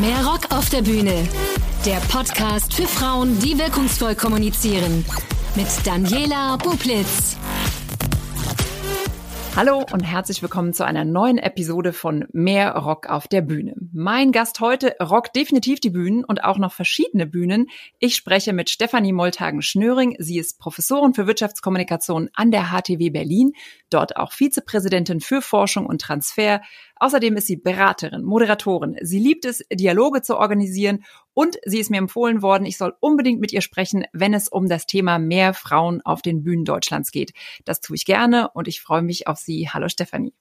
Mehr Rock auf der Bühne. Der Podcast für Frauen, die wirkungsvoll kommunizieren. Mit Daniela Bublitz. Hallo und herzlich willkommen zu einer neuen Episode von Mehr Rock auf der Bühne. Mein Gast heute rockt definitiv die Bühnen und auch noch verschiedene Bühnen. Ich spreche mit Stefanie Moltagen-Schnöring. Sie ist Professorin für Wirtschaftskommunikation an der HTW Berlin, dort auch Vizepräsidentin für Forschung und Transfer. Außerdem ist sie Beraterin, Moderatorin. Sie liebt es, Dialoge zu organisieren und sie ist mir empfohlen worden, ich soll unbedingt mit ihr sprechen, wenn es um das Thema mehr Frauen auf den Bühnen Deutschlands geht. Das tue ich gerne und ich freue mich auf Sie. Hallo Stefanie.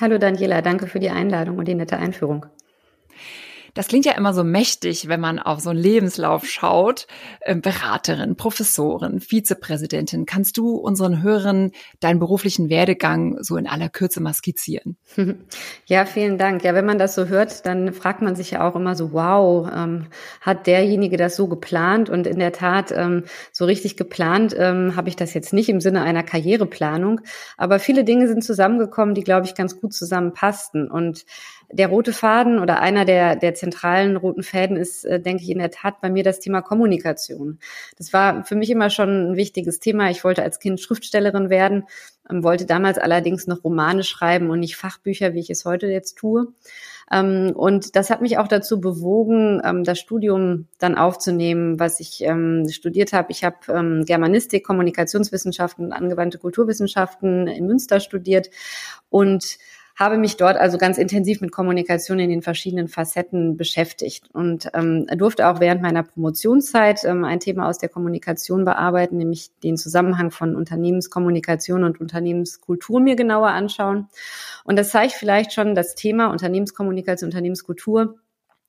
Hallo Daniela, danke für die Einladung und die nette Einführung. Das klingt ja immer so mächtig, wenn man auf so einen Lebenslauf schaut. Ähm, Beraterin, Professorin, Vizepräsidentin. Kannst du unseren Hörern deinen beruflichen Werdegang so in aller Kürze mal skizzieren? Ja, vielen Dank. Ja, wenn man das so hört, dann fragt man sich ja auch immer so, wow, ähm, hat derjenige das so geplant? Und in der Tat, ähm, so richtig geplant ähm, habe ich das jetzt nicht im Sinne einer Karriereplanung. Aber viele Dinge sind zusammengekommen, die, glaube ich, ganz gut zusammenpassten. Und der rote Faden oder einer der, der zentralen roten Fäden ist, äh, denke ich, in der Tat bei mir das Thema Kommunikation. Das war für mich immer schon ein wichtiges Thema. Ich wollte als Kind Schriftstellerin werden, ähm, wollte damals allerdings noch Romane schreiben und nicht Fachbücher, wie ich es heute jetzt tue. Ähm, und das hat mich auch dazu bewogen, ähm, das Studium dann aufzunehmen, was ich studiert habe. Ich habe Germanistik, Kommunikationswissenschaften und angewandte Kulturwissenschaften in Münster studiert und habe mich dort also ganz intensiv mit Kommunikation in den verschiedenen Facetten beschäftigt und ähm, durfte auch während meiner Promotionszeit ähm, ein Thema aus der Kommunikation bearbeiten, nämlich den Zusammenhang von Unternehmenskommunikation und Unternehmenskultur mir genauer anschauen. Und das zeigt vielleicht schon das Thema Unternehmenskommunikation, Unternehmenskultur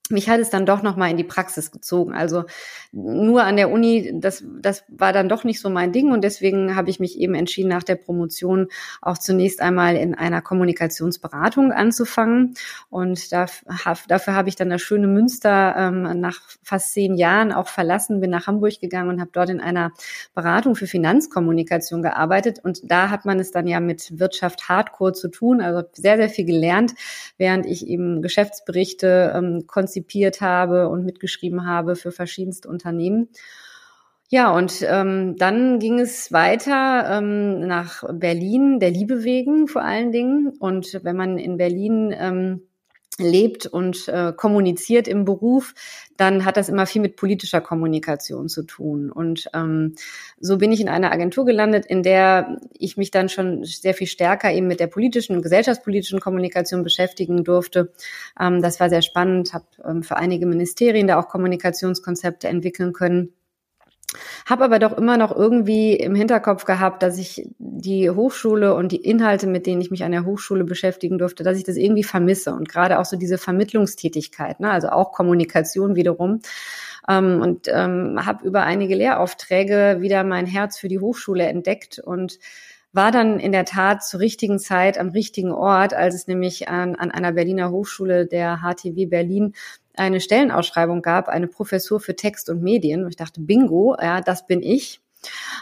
mich hat es dann doch noch mal in die Praxis gezogen. Also nur an der Uni, das, das war dann doch nicht so mein Ding und deswegen habe ich mich eben entschieden, nach der Promotion auch zunächst einmal in einer Kommunikationsberatung anzufangen. Und dafür, dafür habe ich dann das schöne Münster ähm, nach fast zehn Jahren auch verlassen, bin nach Hamburg gegangen und habe dort in einer Beratung für Finanzkommunikation gearbeitet. Und da hat man es dann ja mit Wirtschaft Hardcore zu tun, also sehr, sehr viel gelernt, während ich eben Geschäftsberichte ähm, konzipiert habe und mitgeschrieben habe für verschiedenste Unternehmen. Ja, und ähm, dann ging es weiter ähm, nach Berlin, der Liebe wegen vor allen Dingen. Und wenn man in Berlin ähm, lebt und äh, kommuniziert im Beruf, dann hat das immer viel mit politischer Kommunikation zu tun. Und ähm, so bin ich in einer Agentur gelandet, in der ich mich dann schon sehr viel stärker eben mit der politischen und gesellschaftspolitischen Kommunikation beschäftigen durfte. Ähm, das war sehr spannend, habe ähm, für einige Ministerien da auch Kommunikationskonzepte entwickeln können. Habe aber doch immer noch irgendwie im Hinterkopf gehabt, dass ich die Hochschule und die Inhalte, mit denen ich mich an der Hochschule beschäftigen durfte, dass ich das irgendwie vermisse. Und gerade auch so diese Vermittlungstätigkeit, ne? also auch Kommunikation wiederum. Ähm, und ähm, habe über einige Lehraufträge wieder mein Herz für die Hochschule entdeckt und war dann in der Tat zur richtigen Zeit am richtigen Ort, als es nämlich an, an einer Berliner Hochschule der HTW Berlin eine Stellenausschreibung gab, eine Professur für Text und Medien. Und ich dachte, bingo, ja, das bin ich.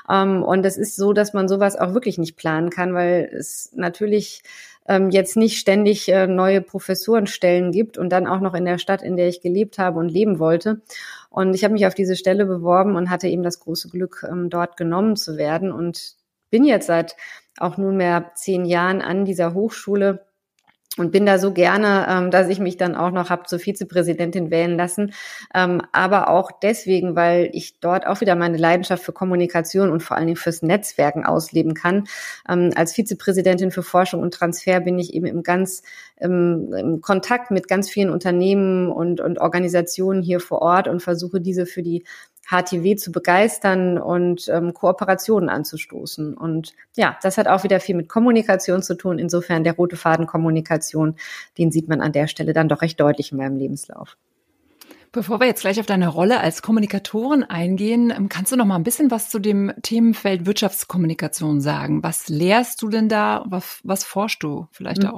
Ähm, und es ist so, dass man sowas auch wirklich nicht planen kann, weil es natürlich ähm, jetzt nicht ständig äh, neue Professorenstellen gibt und dann auch noch in der Stadt, in der ich gelebt habe und leben wollte. Und ich habe mich auf diese Stelle beworben und hatte eben das große Glück, ähm, dort genommen zu werden und bin jetzt seit auch nunmehr zehn Jahren an dieser Hochschule und bin da so gerne, ähm, dass ich mich dann auch noch habe zur Vizepräsidentin wählen lassen. Ähm, aber auch deswegen, weil ich dort auch wieder meine Leidenschaft für Kommunikation und vor allen Dingen fürs Netzwerken ausleben kann. Ähm, als Vizepräsidentin für Forschung und Transfer bin ich eben im ganz im, im Kontakt mit ganz vielen Unternehmen und, und Organisationen hier vor Ort und versuche diese für die HTW zu begeistern und ähm, Kooperationen anzustoßen. Und ja, das hat auch wieder viel mit Kommunikation zu tun. Insofern der rote Faden Kommunikation, den sieht man an der Stelle dann doch recht deutlich in meinem Lebenslauf. Bevor wir jetzt gleich auf deine Rolle als Kommunikatorin eingehen, ähm, kannst du noch mal ein bisschen was zu dem Themenfeld Wirtschaftskommunikation sagen? Was lehrst du denn da? Was, was forschst du vielleicht mhm.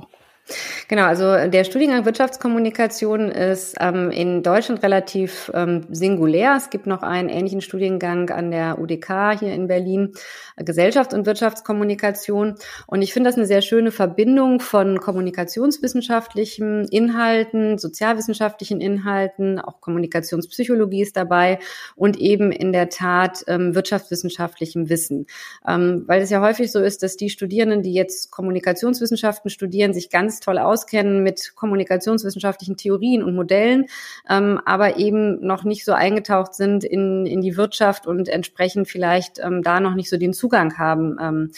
Genau, also der Studiengang Wirtschaftskommunikation ist ähm, in Deutschland relativ ähm, singulär. Es gibt noch einen ähnlichen Studiengang an der UDK hier in Berlin, Gesellschafts- und Wirtschaftskommunikation. Und ich finde das eine sehr schöne Verbindung von kommunikationswissenschaftlichen Inhalten, sozialwissenschaftlichen Inhalten, auch Kommunikationspsychologie ist dabei und eben in der Tat ähm, wirtschaftswissenschaftlichem Wissen. Ähm, weil es ja häufig so ist, dass die Studierenden, die jetzt Kommunikationswissenschaften studieren, sich ganz toll auskennen mit kommunikationswissenschaftlichen Theorien und Modellen, ähm, aber eben noch nicht so eingetaucht sind in, in die Wirtschaft und entsprechend vielleicht ähm, da noch nicht so den Zugang haben ähm,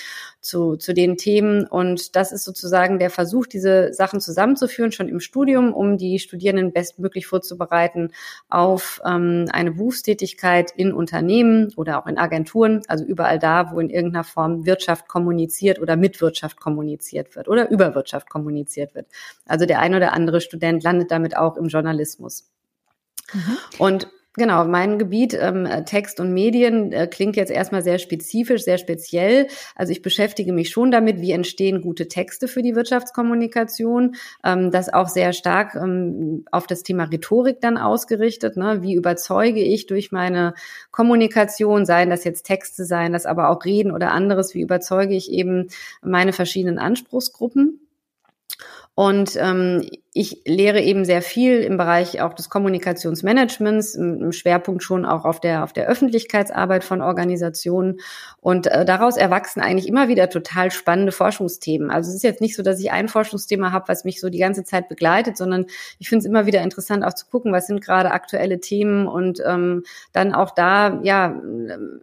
zu, zu den Themen. Und das ist sozusagen der Versuch, diese Sachen zusammenzuführen, schon im Studium, um die Studierenden bestmöglich vorzubereiten auf ähm, eine Berufstätigkeit in Unternehmen oder auch in Agenturen, also überall da, wo in irgendeiner Form Wirtschaft kommuniziert oder mit Wirtschaft kommuniziert wird oder über Wirtschaft kommuniziert wird. Also der ein oder andere Student landet damit auch im Journalismus. Mhm. Und Genau, mein Gebiet ähm, Text und Medien äh, klingt jetzt erstmal sehr spezifisch, sehr speziell. Also ich beschäftige mich schon damit, wie entstehen gute Texte für die Wirtschaftskommunikation. Ähm, das auch sehr stark ähm, auf das Thema Rhetorik dann ausgerichtet. Ne? Wie überzeuge ich durch meine Kommunikation, seien das jetzt Texte, seien das aber auch Reden oder anderes, wie überzeuge ich eben meine verschiedenen Anspruchsgruppen? Und ähm, ich lehre eben sehr viel im Bereich auch des Kommunikationsmanagements, im Schwerpunkt schon auch auf der, auf der Öffentlichkeitsarbeit von Organisationen. Und äh, daraus erwachsen eigentlich immer wieder total spannende Forschungsthemen. Also es ist jetzt nicht so, dass ich ein Forschungsthema habe, was mich so die ganze Zeit begleitet, sondern ich finde es immer wieder interessant, auch zu gucken, was sind gerade aktuelle Themen und ähm, dann auch da ja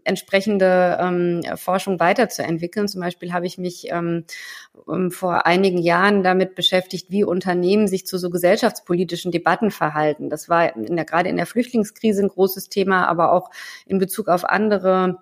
entsprechende ähm, Forschung weiterzuentwickeln. Zum Beispiel habe ich mich ähm, vor einigen Jahren damit beschäftigt, wie Unternehmen sich sich zu so gesellschaftspolitischen Debatten verhalten. Das war in der, gerade in der Flüchtlingskrise ein großes Thema, aber auch in Bezug auf andere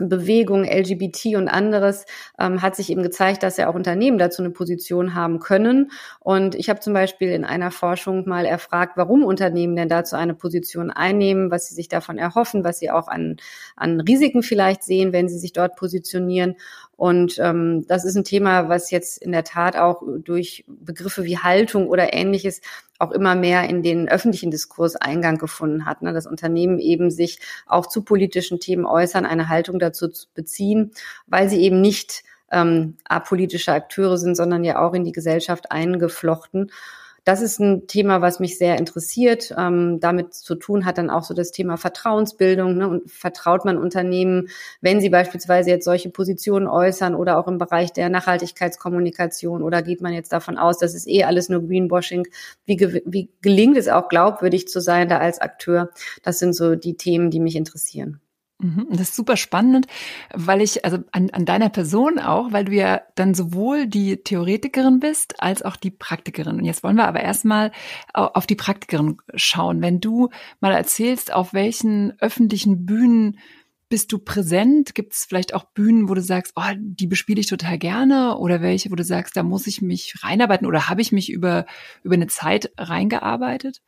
Bewegung, LGBT und anderes, ähm, hat sich eben gezeigt, dass ja auch Unternehmen dazu eine Position haben können. Und ich habe zum Beispiel in einer Forschung mal erfragt, warum Unternehmen denn dazu eine Position einnehmen, was sie sich davon erhoffen, was sie auch an, an Risiken vielleicht sehen, wenn sie sich dort positionieren. Und ähm, das ist ein Thema, was jetzt in der Tat auch durch Begriffe wie Haltung oder ähnliches auch immer mehr in den öffentlichen Diskurs Eingang gefunden hat. Ne? Dass Unternehmen eben sich auch zu politischen Themen äußern, eine Haltung dazu zu beziehen, weil sie eben nicht ähm, apolitische Akteure sind, sondern ja auch in die Gesellschaft eingeflochten. Das ist ein Thema, was mich sehr interessiert. Ähm, damit zu tun hat dann auch so das Thema Vertrauensbildung. Ne? Und vertraut man Unternehmen, wenn sie beispielsweise jetzt solche Positionen äußern oder auch im Bereich der Nachhaltigkeitskommunikation oder geht man jetzt davon aus, das ist eh alles nur Greenwashing? Wie, ge wie gelingt es auch glaubwürdig zu sein da als Akteur? Das sind so die Themen, die mich interessieren. Mhm. Das ist super spannend, weil ich, also an, an deiner Person auch, weil du ja dann sowohl die Theoretikerin bist als auch die Praktikerin. Und jetzt wollen wir aber erstmal auf die Praktikerin schauen. Wenn du mal erzählst, auf welchen öffentlichen Bühnen bist du präsent? Gibt es vielleicht auch Bühnen, wo du sagst, oh, die bespiele ich total gerne? Oder welche, wo du sagst, da muss ich mich reinarbeiten oder habe ich mich über, über eine Zeit reingearbeitet?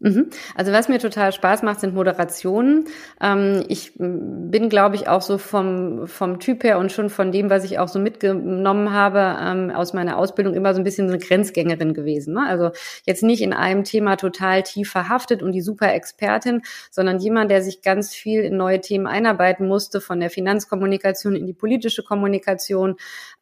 Mhm. Also was mir total Spaß macht, sind Moderationen. Ähm, ich bin, glaube ich, auch so vom, vom Typ her und schon von dem, was ich auch so mitgenommen habe ähm, aus meiner Ausbildung, immer so ein bisschen eine Grenzgängerin gewesen. Ne? Also jetzt nicht in einem Thema total tief verhaftet und die super Expertin, sondern jemand, der sich ganz viel in neue Themen einarbeiten musste, von der Finanzkommunikation in die politische Kommunikation,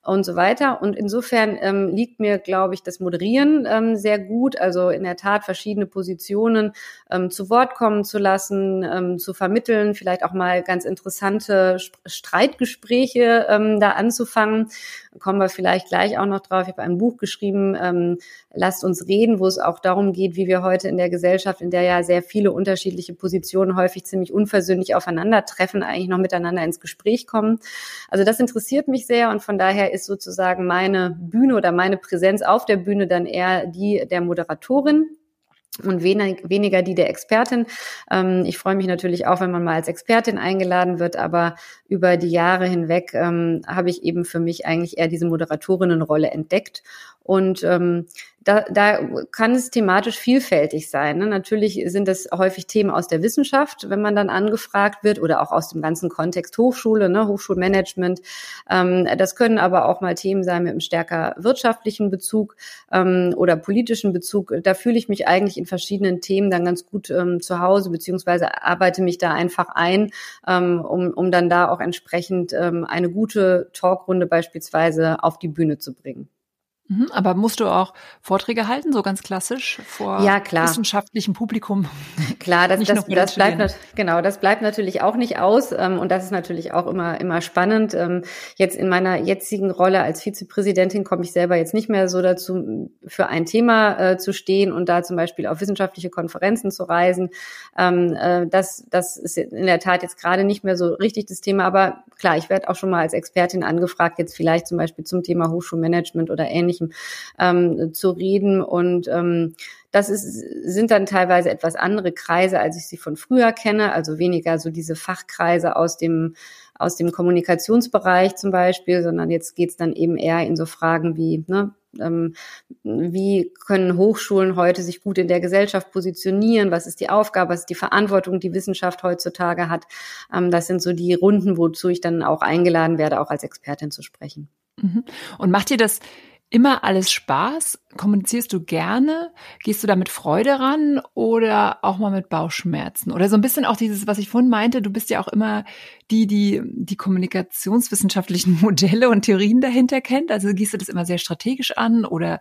und so weiter. Und insofern ähm, liegt mir, glaube ich, das Moderieren ähm, sehr gut. Also in der Tat verschiedene Positionen ähm, zu Wort kommen zu lassen, ähm, zu vermitteln, vielleicht auch mal ganz interessante Streitgespräche ähm, da anzufangen. Kommen wir vielleicht gleich auch noch drauf. Ich habe ein Buch geschrieben, ähm, Lasst uns reden, wo es auch darum geht, wie wir heute in der Gesellschaft, in der ja sehr viele unterschiedliche Positionen häufig ziemlich unversöhnlich aufeinandertreffen, eigentlich noch miteinander ins Gespräch kommen. Also das interessiert mich sehr und von daher ist sozusagen meine Bühne oder meine Präsenz auf der Bühne dann eher die der Moderatorin und weniger die der Expertin. Ähm, ich freue mich natürlich auch, wenn man mal als Expertin eingeladen wird, aber über die Jahre hinweg ähm, habe ich eben für mich eigentlich eher diese Moderatorinnenrolle entdeckt Und ähm, da, da kann es thematisch vielfältig sein. Ne? Natürlich sind das häufig Themen aus der Wissenschaft, wenn man dann angefragt wird, oder auch aus dem ganzen Kontext Hochschule, ne? Hochschulmanagement. Ähm, das können aber auch mal Themen sein mit einem stärker wirtschaftlichen Bezug ähm, oder politischen Bezug. Da fühle ich mich eigentlich in verschiedenen Themen dann ganz gut ähm, zu Hause, beziehungsweise arbeite mich da einfach ein, ähm, um, um dann da auch entsprechend ähm, eine gute Talkrunde beispielsweise auf die Bühne zu bringen. Mhm, aber musst du auch Vorträge halten, so ganz klassisch vor ja, wissenschaftlichem Publikum? Klar, das, das, das bleibt genau, das bleibt natürlich auch nicht aus ähm, und das ist natürlich auch immer immer spannend. Ähm, jetzt in meiner jetzigen Rolle als Vizepräsidentin komme ich selber jetzt nicht mehr so dazu, für ein Thema äh, zu stehen und da zum Beispiel auf wissenschaftliche Konferenzen zu reisen. Ähm, äh, das das ist in der Tat jetzt gerade nicht mehr so richtig das Thema, aber klar, ich werde auch schon mal als Expertin angefragt, jetzt vielleicht zum Beispiel zum Thema Hochschulmanagement oder ähnlichem ähm, zu reden. Und ähm, das ist, sind dann teilweise etwas andere Kreise, als ich sie von früher kenne, also weniger so diese Fachkreise aus dem aus dem Kommunikationsbereich zum Beispiel, sondern jetzt geht's dann eben eher in so Fragen wie, ne, ähm, wie können Hochschulen heute sich gut in der Gesellschaft positionieren? Was ist die Aufgabe? Was ist die Verantwortung, die Wissenschaft heutzutage hat? Ähm, das sind so die Runden, wozu ich dann auch eingeladen werde, auch als Expertin zu sprechen. Mhm. Und macht ihr das immer alles Spaß? Kommunizierst du gerne? Gehst du da mit Freude ran oder auch mal mit Bauchschmerzen? Oder so ein bisschen auch dieses, was ich vorhin meinte, du bist ja auch immer die, die die kommunikationswissenschaftlichen Modelle und Theorien dahinter kennt. Also gehst du das immer sehr strategisch an oder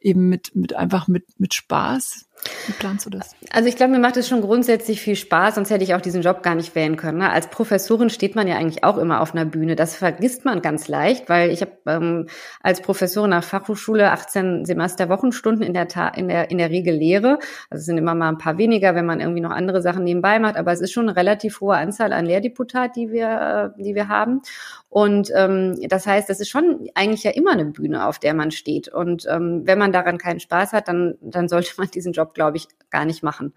eben mit, mit einfach mit, mit Spaß? Wie planst du das? Also ich glaube, mir macht es schon grundsätzlich viel Spaß, sonst hätte ich auch diesen Job gar nicht wählen können. Ne? Als Professorin steht man ja eigentlich auch immer auf einer Bühne. Das vergisst man ganz leicht, weil ich habe ähm, als Professorin nach Fachhochschule 18 Semester Wochenstunden in der, in der in der Regel Lehre. Also es sind immer mal ein paar weniger, wenn man irgendwie noch andere Sachen nebenbei macht. Aber es ist schon eine relativ hohe Anzahl an Lehrdeputat, die wir äh, die wir haben. Und ähm, das heißt, das ist schon eigentlich ja immer eine Bühne, auf der man steht. Und ähm, wenn man daran keinen Spaß hat, dann dann sollte man diesen Job glaube ich, gar nicht machen.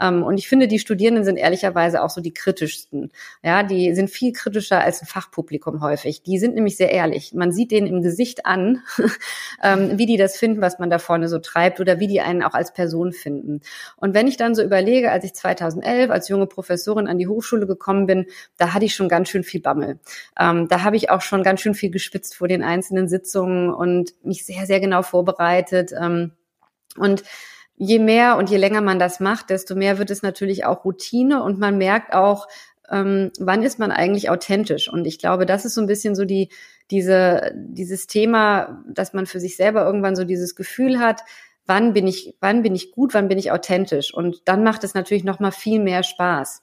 Ähm, und ich finde, die Studierenden sind ehrlicherweise auch so die kritischsten. Ja, die sind viel kritischer als ein Fachpublikum häufig. Die sind nämlich sehr ehrlich. Man sieht denen im Gesicht an, ähm, wie die das finden, was man da vorne so treibt oder wie die einen auch als Person finden. Und wenn ich dann so überlege, als ich 2011 als junge Professorin an die Hochschule gekommen bin, da hatte ich schon ganz schön viel Bammel. Ähm, da habe ich auch schon ganz schön viel geschwitzt vor den einzelnen Sitzungen und mich sehr, sehr genau vorbereitet. Und je mehr und je länger man das macht, desto mehr wird es natürlich auch Routine und man merkt auch, ähm, wann ist man eigentlich authentisch? Und ich glaube, das ist so ein bisschen so die, diese, dieses Thema, dass man für sich selber irgendwann so dieses Gefühl hat, wann bin ich, wann bin ich gut, wann bin ich authentisch? Und dann macht es natürlich noch mal viel mehr Spaß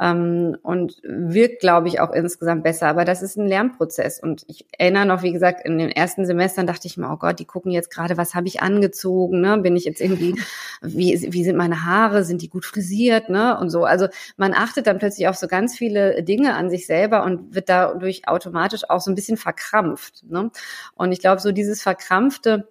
ähm, und wirkt, glaube ich, auch insgesamt besser. Aber das ist ein Lernprozess. Und ich erinnere noch, wie gesagt, in den ersten Semestern dachte ich mir, oh Gott, die gucken jetzt gerade, was habe ich angezogen? Ne? Bin ich jetzt irgendwie, wie, wie sind meine Haare? Sind die gut frisiert? Ne? Und so. Also man achtet dann plötzlich auf so ganz viele Dinge an sich selber und wird dadurch automatisch auch so ein bisschen verkrampft. Ne? Und ich glaube, so dieses Verkrampfte,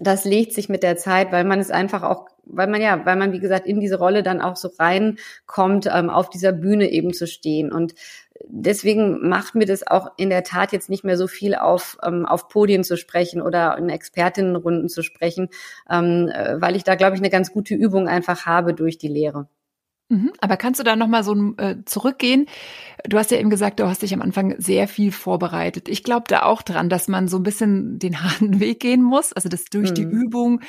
das legt sich mit der Zeit, weil man es einfach auch, weil man ja, weil man wie gesagt in diese Rolle dann auch so reinkommt, ähm, auf dieser Bühne eben zu stehen und deswegen macht mir das auch in der Tat jetzt nicht mehr so viel auf, ähm, auf Podien zu sprechen oder in Expertinnenrunden zu sprechen, ähm, äh, weil ich da, glaube ich, eine ganz gute Übung einfach habe durch die Lehre. Mhm. Aber kannst du da nochmal so äh, zurückgehen? Du hast ja eben gesagt, du hast dich am Anfang sehr viel vorbereitet. Ich glaube da auch dran, dass man so ein bisschen den harten Weg gehen muss. Also dass durch mhm. die Übung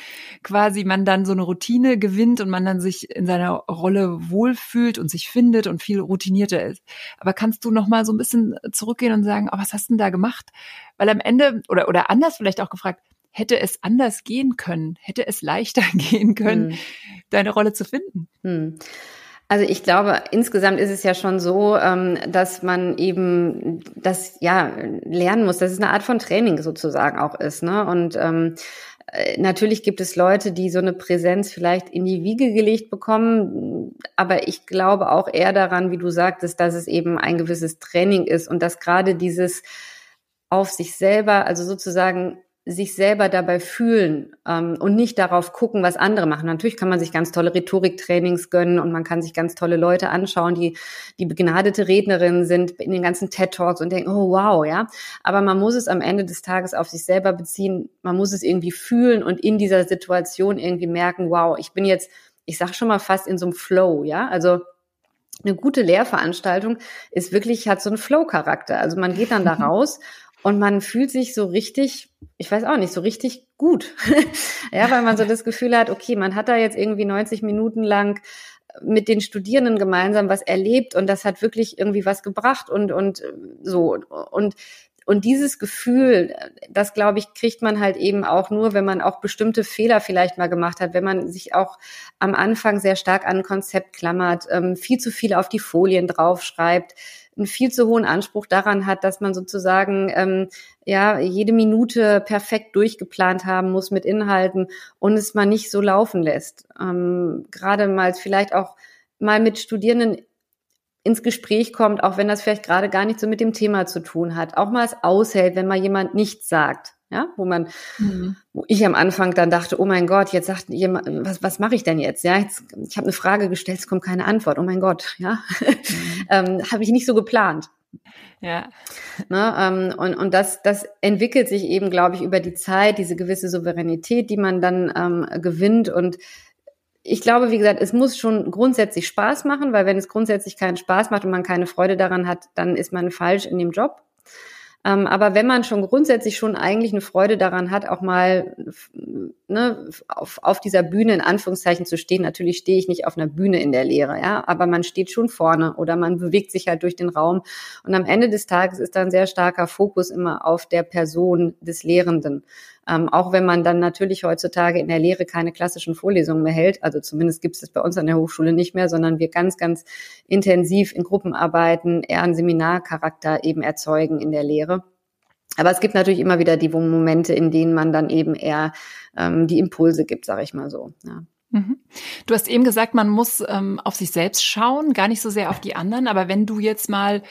quasi man dann so eine Routine gewinnt und man dann sich in seiner Rolle wohlfühlt und sich findet und viel routinierter ist. Aber kannst du nochmal so ein bisschen zurückgehen und sagen, oh, was hast du denn da gemacht? Weil am Ende, oder, oder anders vielleicht auch gefragt, hätte es anders gehen können? Hätte es leichter gehen können, mhm. deine Rolle zu finden? Also ich glaube, insgesamt ist es ja schon so, ähm, dass man eben das ja lernen muss, dass es eine Art von Training sozusagen auch ist. Ne? Und ähm, äh, natürlich gibt es Leute, die so eine Präsenz vielleicht in die Wiege gelegt bekommen, aber ich glaube auch eher daran, wie du sagtest, dass es eben ein gewisses Training ist und dass gerade dieses auf sich selber, also sozusagen sich selber dabei fühlen ähm, und nicht darauf gucken, was andere machen. Natürlich kann man sich ganz tolle Rhetoriktrainings gönnen und man kann sich ganz tolle Leute anschauen, die die begnadete Rednerinnen sind in den ganzen TED Talks und denken, oh wow, ja. Aber man muss es am Ende des Tages auf sich selber beziehen. Man muss es irgendwie fühlen und in dieser Situation irgendwie merken, wow, ich bin jetzt, ich sag schon mal fast in so einem Flow, ja. Also eine gute Lehrveranstaltung ist wirklich, hat so einen Flow-Charakter. Also man geht dann da raus und man fühlt sich so richtig, ich weiß auch nicht, so richtig gut. ja, weil man so das Gefühl hat, okay, man hat da jetzt irgendwie 90 Minuten lang mit den Studierenden gemeinsam was erlebt und das hat wirklich irgendwie was gebracht und, und so. Und und dieses Gefühl, das glaube ich, kriegt man halt eben auch nur, wenn man auch bestimmte Fehler vielleicht mal gemacht hat, wenn man sich auch am Anfang sehr stark an ein Konzept klammert, ähm, viel zu viel auf die Folien draufschreibt, einen viel zu hohen Anspruch daran hat, dass man sozusagen ähm, ja jede Minute perfekt durchgeplant haben muss mit Inhalten und es mal nicht so laufen lässt. Ähm, Gerade mal vielleicht auch mal mit Studierenden ins Gespräch kommt, auch wenn das vielleicht gerade gar nicht so mit dem Thema zu tun hat. Auch mal es aushält, wenn mal jemand nichts sagt. Ja, wo man, mhm. wo ich am Anfang dann dachte, oh mein Gott, jetzt sagt jemand, was, was mache ich denn jetzt? Ja, jetzt, ich habe eine Frage gestellt, es kommt keine Antwort. Oh mein Gott, ja, mhm. ähm, habe ich nicht so geplant. Ja. Ne, ähm, und und das, das entwickelt sich eben, glaube ich, über die Zeit, diese gewisse Souveränität, die man dann ähm, gewinnt und ich glaube, wie gesagt, es muss schon grundsätzlich Spaß machen, weil wenn es grundsätzlich keinen Spaß macht und man keine Freude daran hat, dann ist man falsch in dem Job. Ähm, aber wenn man schon grundsätzlich schon eigentlich eine Freude daran hat, auch mal ne, auf, auf dieser Bühne in Anführungszeichen zu stehen, natürlich stehe ich nicht auf einer Bühne in der Lehre, ja, aber man steht schon vorne oder man bewegt sich halt durch den Raum. Und am Ende des Tages ist da ein sehr starker Fokus immer auf der Person des Lehrenden. Ähm, auch wenn man dann natürlich heutzutage in der Lehre keine klassischen Vorlesungen mehr hält, also zumindest gibt es das bei uns an der Hochschule nicht mehr, sondern wir ganz, ganz intensiv in Gruppen arbeiten, eher einen Seminarcharakter eben erzeugen in der Lehre. Aber es gibt natürlich immer wieder die Momente, in denen man dann eben eher ähm, die Impulse gibt, sage ich mal so. Ja. Mhm. Du hast eben gesagt, man muss ähm, auf sich selbst schauen, gar nicht so sehr auf die anderen. Aber wenn du jetzt mal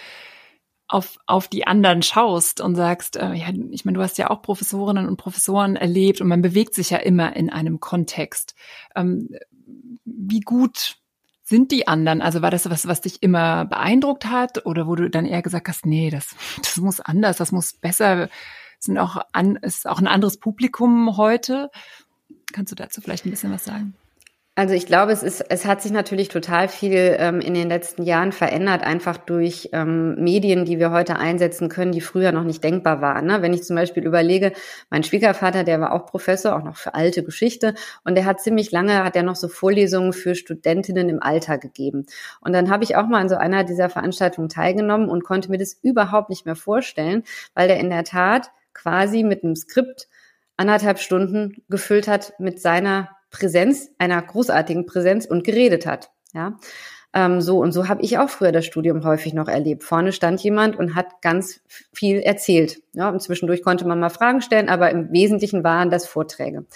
auf, auf die anderen schaust und sagst, äh, ja, ich meine, du hast ja auch Professorinnen und Professoren erlebt und man bewegt sich ja immer in einem Kontext. Ähm, wie gut sind die anderen? Also war das was, was dich immer beeindruckt hat oder wo du dann eher gesagt hast, nee, das, das muss anders, das muss besser, sind auch an, ist auch ein anderes Publikum heute? Kannst du dazu vielleicht ein bisschen was sagen? Also ich glaube, es ist, es hat sich natürlich total viel ähm, in den letzten Jahren verändert, einfach durch ähm, Medien, die wir heute einsetzen können, die früher noch nicht denkbar waren. Ne? Wenn ich zum Beispiel überlege, mein Schwiegervater, der war auch Professor, auch noch für alte Geschichte, und der hat ziemlich lange, hat er noch so Vorlesungen für Studentinnen im Alter gegeben. Und dann habe ich auch mal an so einer dieser Veranstaltungen teilgenommen und konnte mir das überhaupt nicht mehr vorstellen, weil der in der Tat quasi mit einem Skript anderthalb Stunden gefüllt hat mit seiner Präsenz, einer großartigen Präsenz und geredet hat. Ja, ähm, so und so habe ich auch früher das Studium häufig noch erlebt. Vorne stand jemand und hat ganz viel erzählt. Ja, und zwischendurch konnte man mal Fragen stellen, aber im Wesentlichen waren das Vorträge.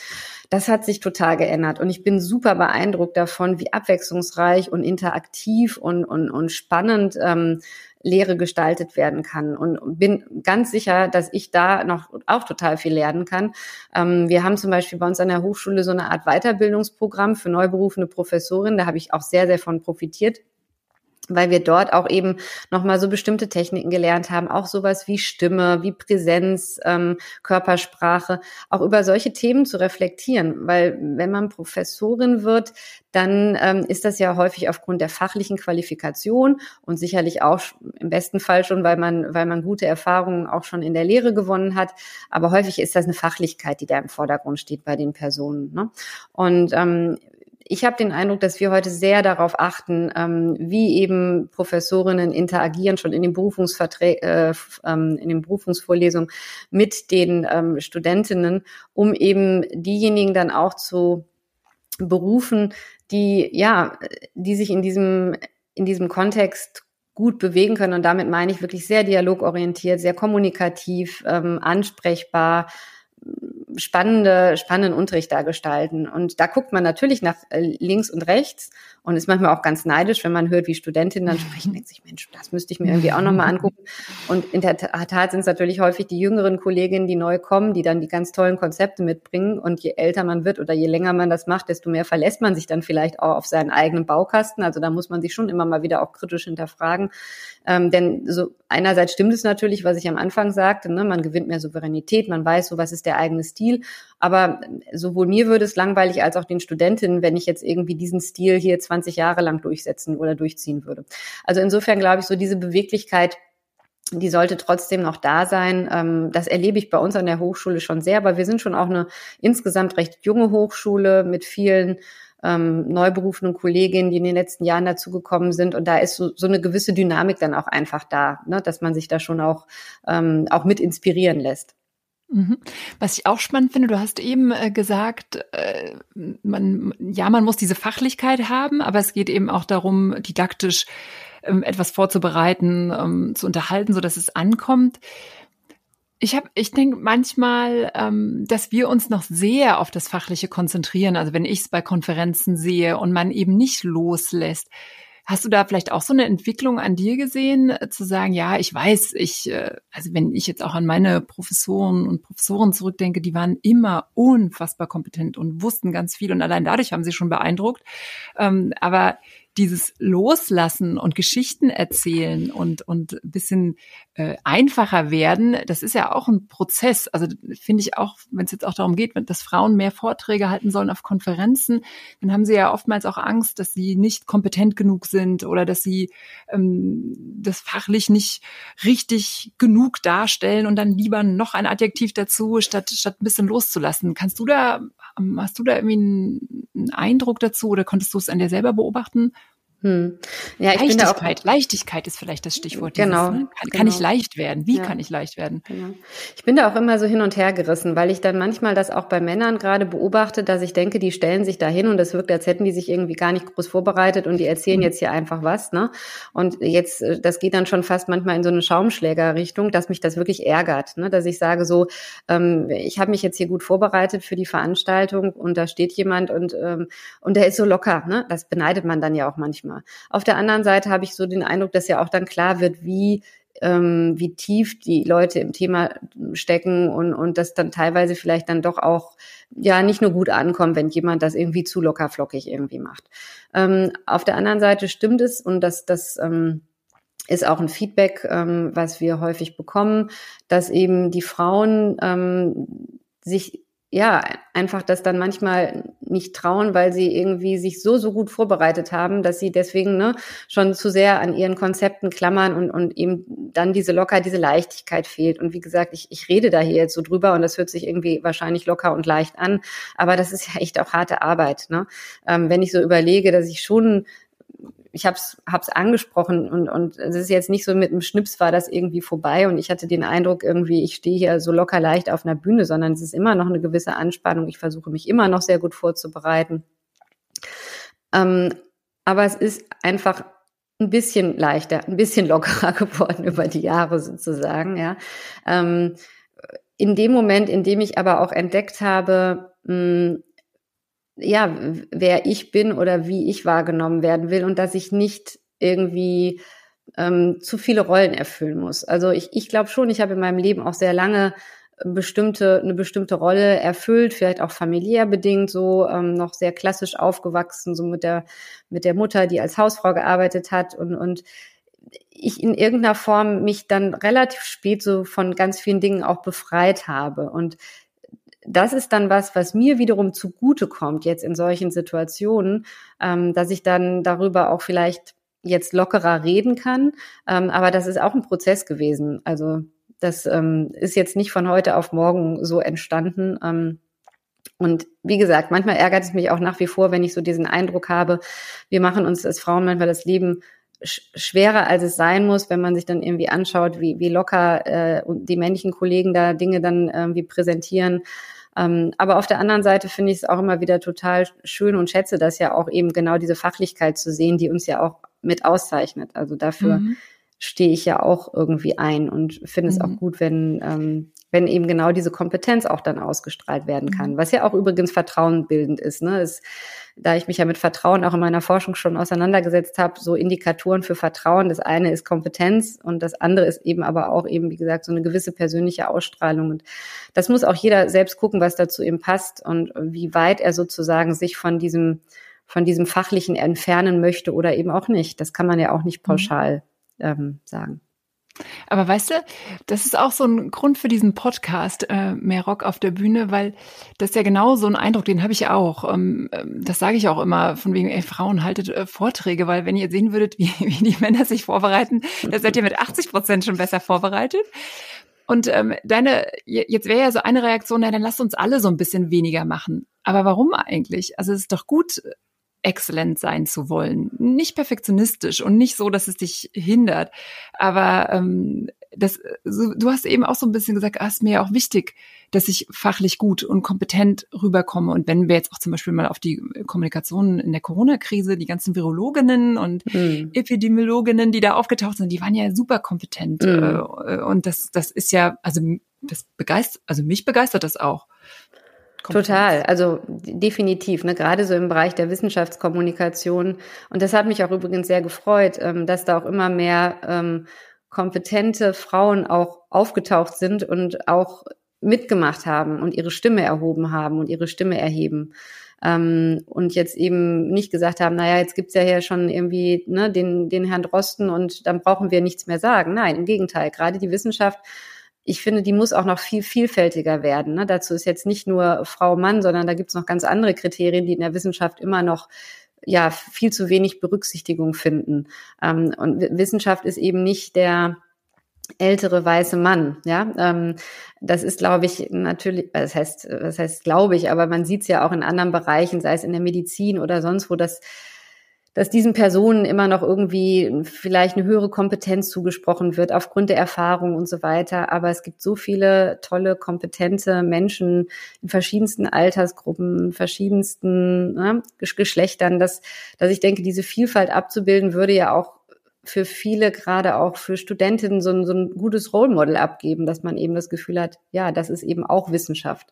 Das hat sich total geändert und ich bin super beeindruckt davon, wie abwechslungsreich und interaktiv und, und, und spannend ähm, Lehre gestaltet werden kann. Und bin ganz sicher, dass ich da noch auch total viel lernen kann. Ähm, wir haben zum Beispiel bei uns an der Hochschule so eine Art Weiterbildungsprogramm für neuberufene Professorinnen. Da habe ich auch sehr, sehr von profitiert weil wir dort auch eben nochmal so bestimmte Techniken gelernt haben, auch sowas wie Stimme, wie Präsenz, ähm, Körpersprache, auch über solche Themen zu reflektieren. Weil wenn man Professorin wird, dann ähm, ist das ja häufig aufgrund der fachlichen Qualifikation und sicherlich auch im besten Fall schon, weil man, weil man gute Erfahrungen auch schon in der Lehre gewonnen hat. Aber häufig ist das eine Fachlichkeit, die da im Vordergrund steht bei den Personen. Ne? Und ähm, ich habe den Eindruck, dass wir heute sehr darauf achten, ähm, wie eben Professorinnen interagieren, schon in den Berufungsverträgen, äh, ähm, in den Berufungsvorlesungen mit den ähm, Studentinnen, um eben diejenigen dann auch zu berufen, die ja, die sich in diesem in diesem Kontext gut bewegen können. Und damit meine ich wirklich sehr dialogorientiert, sehr kommunikativ, ähm, ansprechbar, spannende, spannenden Unterricht da gestalten. Und da guckt man natürlich nach äh, links und rechts und ist manchmal auch ganz neidisch, wenn man hört, wie Studentinnen dann sprechen, denkt sich, Mensch, das müsste ich mir irgendwie auch nochmal angucken. Und in der Tat sind es natürlich häufig die jüngeren Kolleginnen, die neu kommen, die dann die ganz tollen Konzepte mitbringen. Und je älter man wird oder je länger man das macht, desto mehr verlässt man sich dann vielleicht auch auf seinen eigenen Baukasten. Also da muss man sich schon immer mal wieder auch kritisch hinterfragen. Ähm, denn so einerseits stimmt es natürlich, was ich am Anfang sagte, ne, man gewinnt mehr Souveränität, man weiß so, was ist der eigene Stil. Aber sowohl mir würde es langweilig als auch den Studentinnen, wenn ich jetzt irgendwie diesen Stil hier 20 Jahre lang durchsetzen oder durchziehen würde. Also insofern glaube ich, so diese Beweglichkeit die sollte trotzdem noch da sein. Ähm, das erlebe ich bei uns an der Hochschule schon sehr, aber wir sind schon auch eine insgesamt recht junge Hochschule mit vielen ähm, neu berufenen Kolleginnen, die in den letzten Jahren dazugekommen sind. Und da ist so, so eine gewisse Dynamik dann auch einfach da, ne? dass man sich da schon auch, ähm, auch mit inspirieren lässt. Mhm. Was ich auch spannend finde, du hast eben äh, gesagt, äh, man, ja, man muss diese Fachlichkeit haben, aber es geht eben auch darum, didaktisch ähm, etwas vorzubereiten, ähm, zu unterhalten, so dass es ankommt. Ich habe, ich denke manchmal, ähm, dass wir uns noch sehr auf das Fachliche konzentrieren. Also wenn ich es bei Konferenzen sehe und man eben nicht loslässt. Hast du da vielleicht auch so eine Entwicklung an dir gesehen, äh, zu sagen, ja, ich weiß, ich, äh, also wenn ich jetzt auch an meine Professoren und Professoren zurückdenke, die waren immer unfassbar kompetent und wussten ganz viel und allein dadurch haben sie schon beeindruckt. Ähm, aber dieses Loslassen und Geschichten erzählen und und bisschen äh, einfacher werden, das ist ja auch ein Prozess. Also finde ich auch, wenn es jetzt auch darum geht, dass Frauen mehr Vorträge halten sollen auf Konferenzen, dann haben sie ja oftmals auch Angst, dass sie nicht kompetent genug sind oder dass sie ähm, das fachlich nicht richtig genug darstellen und dann lieber noch ein Adjektiv dazu, statt statt ein bisschen loszulassen. Kannst du da hast du da irgendwie einen, einen Eindruck dazu oder konntest du es an dir selber beobachten? Hm. Ja, ich Leichtigkeit, auch, Leichtigkeit ist vielleicht das Stichwort. Genau. Dieses, ne? kann, genau. kann, ich leicht werden? Wie ja. kann ich leicht werden? Genau. Ich bin da auch immer so hin und her gerissen, weil ich dann manchmal das auch bei Männern gerade beobachte, dass ich denke, die stellen sich da hin und es wirkt, als hätten die sich irgendwie gar nicht groß vorbereitet und die erzählen mhm. jetzt hier einfach was. Ne? Und jetzt, äh, das geht dann schon fast manchmal in so eine Schaumschlägerrichtung, dass mich das wirklich ärgert, ne? dass ich sage so, ähm, ich habe mich jetzt hier gut vorbereitet für die Veranstaltung und da steht jemand und ähm, und der ist so locker. Ne? Das beneidet man dann ja auch manchmal manchmal. Auf der anderen Seite habe ich so den Eindruck, dass ja auch dann klar wird, wie ähm, wie tief die Leute im Thema stecken und, und das dann teilweise vielleicht dann doch auch ja nicht nur gut ankommt, wenn jemand das irgendwie zu lockerflockig irgendwie macht. Ähm, auf der anderen Seite stimmt es und das, das ähm, ist auch ein Feedback, ähm, was wir häufig bekommen, dass eben die Frauen ähm, sich ja, einfach das dann manchmal nicht trauen, weil sie irgendwie sich so, so gut vorbereitet haben, dass sie deswegen ne, schon zu sehr an ihren Konzepten klammern und, und eben dann diese Locker, diese Leichtigkeit fehlt. Und wie gesagt, ich, ich rede da hier jetzt so drüber und das hört sich irgendwie wahrscheinlich locker und leicht an, aber das ist ja echt auch harte Arbeit. Ne? Ähm, wenn ich so überlege, dass ich schon ich habe es angesprochen und, und es ist jetzt nicht so mit einem Schnips war das irgendwie vorbei und ich hatte den Eindruck irgendwie, ich stehe hier so locker leicht auf einer Bühne, sondern es ist immer noch eine gewisse Anspannung. Ich versuche mich immer noch sehr gut vorzubereiten. Ähm, aber es ist einfach ein bisschen leichter, ein bisschen lockerer geworden über die Jahre sozusagen, ja. Ähm, in dem Moment, in dem ich aber auch entdeckt habe, mh, ja, wer ich bin oder wie ich wahrgenommen werden will und dass ich nicht irgendwie ähm, zu viele Rollen erfüllen muss. Also ich, ich glaube schon, ich habe in meinem Leben auch sehr lange bestimmte eine bestimmte Rolle erfüllt, vielleicht auch familiär bedingt, so ähm, noch sehr klassisch aufgewachsen, so mit der mit der Mutter, die als Hausfrau gearbeitet hat und und ich in irgendeiner Form mich dann relativ spät so von ganz vielen Dingen auch befreit habe und das ist dann was, was mir wiederum zugute kommt jetzt in solchen Situationen, ähm, dass ich dann darüber auch vielleicht jetzt lockerer reden kann. Ähm, aber das ist auch ein Prozess gewesen. Also das ähm, ist jetzt nicht von heute auf morgen so entstanden. Ähm, und wie gesagt, manchmal ärgert es mich auch nach wie vor, wenn ich so diesen Eindruck habe, wir machen uns als Frauen manchmal das Leben schwerer, als es sein muss, wenn man sich dann irgendwie anschaut, wie, wie locker äh, die männlichen Kollegen da Dinge dann irgendwie präsentieren. Ähm, aber auf der anderen Seite finde ich es auch immer wieder total schön und schätze das ja auch eben genau diese Fachlichkeit zu sehen, die uns ja auch mit auszeichnet. Also dafür mhm. stehe ich ja auch irgendwie ein und finde mhm. es auch mhm. gut, wenn ähm, wenn eben genau diese Kompetenz auch dann ausgestrahlt werden kann, mhm. was ja auch übrigens vertrauenbildend ist. Ne? Es, da ich mich ja mit Vertrauen auch in meiner Forschung schon auseinandergesetzt habe, so Indikatoren für Vertrauen. Das eine ist Kompetenz und das andere ist eben aber auch eben, wie gesagt, so eine gewisse persönliche Ausstrahlung. Und das muss auch jeder selbst gucken, was dazu ihm passt und wie weit er sozusagen sich von diesem, von diesem Fachlichen entfernen möchte oder eben auch nicht. Das kann man ja auch nicht mhm. pauschal ähm, sagen. Aber weißt du, das ist auch so ein Grund für diesen Podcast, äh, mehr Rock auf der Bühne, weil das ja genau so ein Eindruck, den habe ich auch. Ähm, ähm, das sage ich auch immer, von wegen, ey, Frauen haltet äh, Vorträge, weil wenn ihr sehen würdet, wie, wie die Männer sich vorbereiten, da seid ihr mit 80 Prozent schon besser vorbereitet. Und ähm, deine, jetzt wäre ja so eine Reaktion, na, dann lasst uns alle so ein bisschen weniger machen. Aber warum eigentlich? Also es ist doch gut, exzellent sein zu wollen. Nicht perfektionistisch und nicht so, dass es dich hindert. Aber ähm, das, du hast eben auch so ein bisschen gesagt, ah, ist mir auch wichtig, dass ich fachlich gut und kompetent rüberkomme. Und wenn wir jetzt auch zum Beispiel mal auf die Kommunikation in der Corona-Krise, die ganzen Virologinnen und mhm. Epidemiologinnen, die da aufgetaucht sind, die waren ja super kompetent. Mhm. Und das, das ist ja, also das begeistert, also mich begeistert das auch. Total, also definitiv, ne, gerade so im Bereich der Wissenschaftskommunikation. Und das hat mich auch übrigens sehr gefreut, ähm, dass da auch immer mehr ähm, kompetente Frauen auch aufgetaucht sind und auch mitgemacht haben und ihre Stimme erhoben haben und ihre Stimme erheben. Ähm, und jetzt eben nicht gesagt haben, naja, jetzt gibt's ja hier schon irgendwie ne, den, den Herrn Drosten und dann brauchen wir nichts mehr sagen. Nein, im Gegenteil, gerade die Wissenschaft ich finde, die muss auch noch viel vielfältiger werden. Ne? Dazu ist jetzt nicht nur Frau, Mann, sondern da gibt es noch ganz andere Kriterien, die in der Wissenschaft immer noch ja viel zu wenig Berücksichtigung finden. Ähm, und Wissenschaft ist eben nicht der ältere weiße Mann, ja, ähm, das ist, glaube ich, natürlich, das heißt, das heißt, glaube ich, aber man sieht es ja auch in anderen Bereichen, sei es in der Medizin oder sonst wo, dass dass diesen Personen immer noch irgendwie vielleicht eine höhere Kompetenz zugesprochen wird aufgrund der Erfahrung und so weiter. Aber es gibt so viele tolle, kompetente Menschen in verschiedensten Altersgruppen, verschiedensten ne, Geschlechtern, dass, dass ich denke, diese Vielfalt abzubilden würde ja auch für viele, gerade auch für Studentinnen, so ein, so ein gutes Role Model abgeben, dass man eben das Gefühl hat, ja, das ist eben auch Wissenschaft.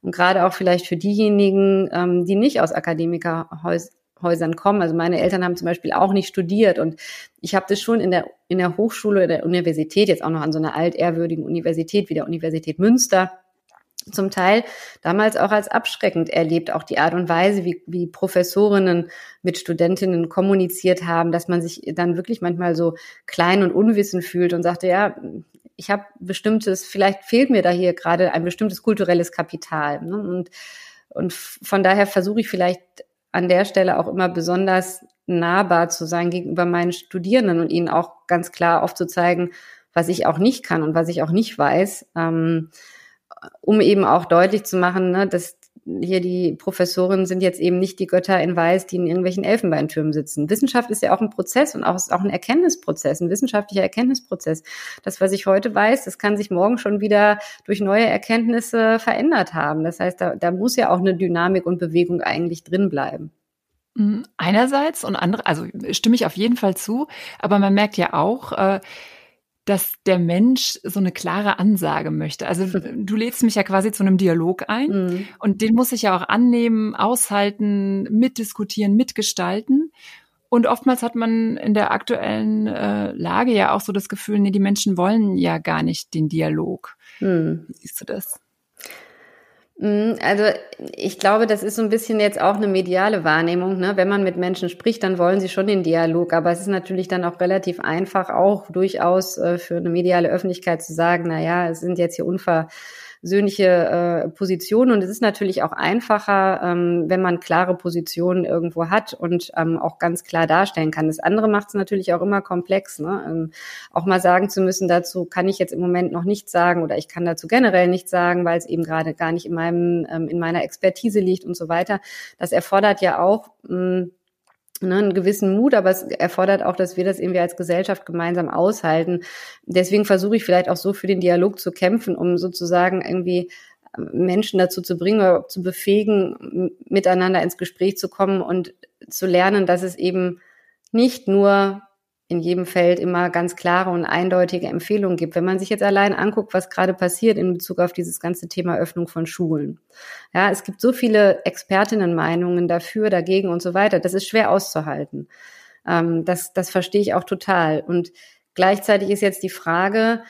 Und gerade auch vielleicht für diejenigen, ähm, die nicht aus Akademikerhäusern Häusern kommen. Also meine Eltern haben zum Beispiel auch nicht studiert und ich habe das schon in der, in der Hochschule, in der Universität, jetzt auch noch an so einer altehrwürdigen Universität wie der Universität Münster, zum Teil damals auch als abschreckend erlebt, auch die Art und Weise, wie, wie Professorinnen mit Studentinnen kommuniziert haben, dass man sich dann wirklich manchmal so klein und unwissend fühlt und sagte, ja, ich habe bestimmtes, vielleicht fehlt mir da hier gerade ein bestimmtes kulturelles Kapital. Ne? Und, und von daher versuche ich vielleicht an der Stelle auch immer besonders nahbar zu sein gegenüber meinen Studierenden und ihnen auch ganz klar aufzuzeigen, was ich auch nicht kann und was ich auch nicht weiß, ähm, um eben auch deutlich zu machen, ne, dass hier die Professoren sind jetzt eben nicht die Götter in Weiß, die in irgendwelchen Elfenbeintürmen sitzen. Wissenschaft ist ja auch ein Prozess und auch, ist auch ein Erkenntnisprozess, ein wissenschaftlicher Erkenntnisprozess. Das, was ich heute weiß, das kann sich morgen schon wieder durch neue Erkenntnisse verändert haben. Das heißt, da, da muss ja auch eine Dynamik und Bewegung eigentlich drin bleiben. Mhm. Einerseits und andere, also stimme ich auf jeden Fall zu, aber man merkt ja auch, äh, dass der Mensch so eine klare Ansage möchte. Also du lädst mich ja quasi zu einem Dialog ein mhm. und den muss ich ja auch annehmen, aushalten, mitdiskutieren, mitgestalten. Und oftmals hat man in der aktuellen äh, Lage ja auch so das Gefühl, nee, die Menschen wollen ja gar nicht den Dialog. Mhm. Wie siehst du das? Mhm, also ich glaube, das ist so ein bisschen jetzt auch eine mediale Wahrnehmung. Ne? Wenn man mit Menschen spricht, dann wollen sie schon den Dialog. Aber es ist natürlich dann auch relativ einfach, auch durchaus äh, für eine mediale Öffentlichkeit zu sagen, na ja, es sind jetzt hier unver persönliche äh, Position. Und es ist natürlich auch einfacher, ähm, wenn man klare Positionen irgendwo hat und ähm, auch ganz klar darstellen kann. Das andere macht es natürlich auch immer komplex. Ne? Ähm, auch mal sagen zu müssen, dazu kann ich jetzt im Moment noch nichts sagen oder ich kann dazu generell nichts sagen, weil es eben gerade gar nicht in meinem, ähm, in meiner Expertise liegt und so weiter. Das erfordert ja auch mh, hm, ne, einen gewissen Mut, aber es erfordert auch, dass wir das irgendwie als Gesellschaft gemeinsam aushalten. Deswegen versuche ich vielleicht auch so für den Dialog zu kämpfen, um sozusagen irgendwie ähm, Menschen dazu zu bringen oder zu befähigen, miteinander ins Gespräch zu kommen und zu lernen, dass es eben nicht nur in jedem Feld immer ganz klare und eindeutige Empfehlungen gibt. Wenn man sich jetzt allein anguckt, was gerade passiert in Bezug auf dieses ganze Thema Öffnung von Schulen. Ja, es gibt so viele Expertinnenmeinungen dafür, dagegen und so weiter. Das ist schwer auszuhalten. Ähm, das, das verstehe ich auch total. Und gleichzeitig ist jetzt die Frage,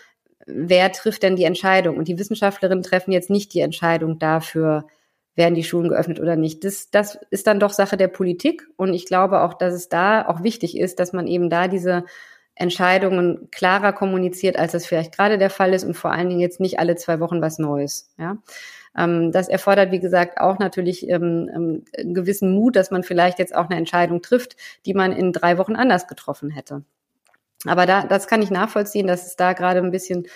wer trifft denn die Entscheidung? Und die Wissenschaftlerinnen treffen jetzt nicht die Entscheidung dafür, werden die Schulen geöffnet oder nicht. Das, das ist dann doch Sache der Politik. Und ich glaube auch, dass es da auch wichtig ist, dass man eben da diese Entscheidungen klarer kommuniziert, als das vielleicht gerade der Fall ist und vor allen Dingen jetzt nicht alle zwei Wochen was Neues. Ja. Ähm, das erfordert, wie gesagt, auch natürlich ähm, ähm, einen gewissen Mut, dass man vielleicht jetzt auch eine Entscheidung trifft, die man in drei Wochen anders getroffen hätte. Aber da, das kann ich nachvollziehen, dass es da gerade ein bisschen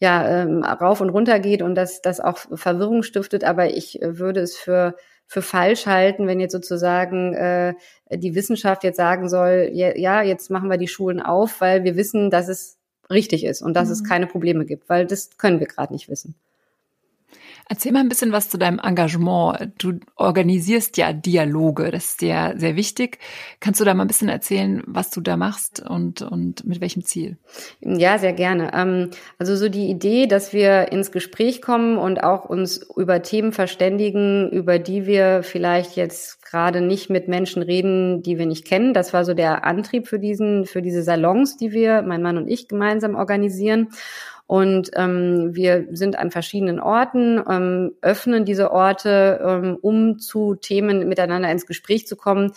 ja ähm, rauf und runter geht und dass das auch Verwirrung stiftet. Aber ich äh, würde es für für falsch halten, wenn jetzt sozusagen äh, die Wissenschaft jetzt sagen soll, ja, ja, jetzt machen wir die Schulen auf, weil wir wissen, dass es richtig ist und dass mhm. es keine Probleme gibt, weil das können wir gerade nicht wissen. Erzähl mal ein bisschen was zu deinem Engagement. Du organisierst ja Dialoge, das ist dir sehr wichtig. Kannst du da mal ein bisschen erzählen, was du da machst und, und mit welchem Ziel? Ja, sehr gerne. Ähm, also so die Idee, dass wir ins Gespräch kommen und auch uns über Themen verständigen, über die wir vielleicht jetzt gerade nicht mit Menschen reden, die wir nicht kennen. Das war so der Antrieb für diesen, für diese Salons, die wir, mein Mann und ich gemeinsam organisieren. Und ähm, wir sind an verschiedenen Orten, ähm, öffnen diese Orte, ähm, um zu Themen miteinander ins Gespräch zu kommen,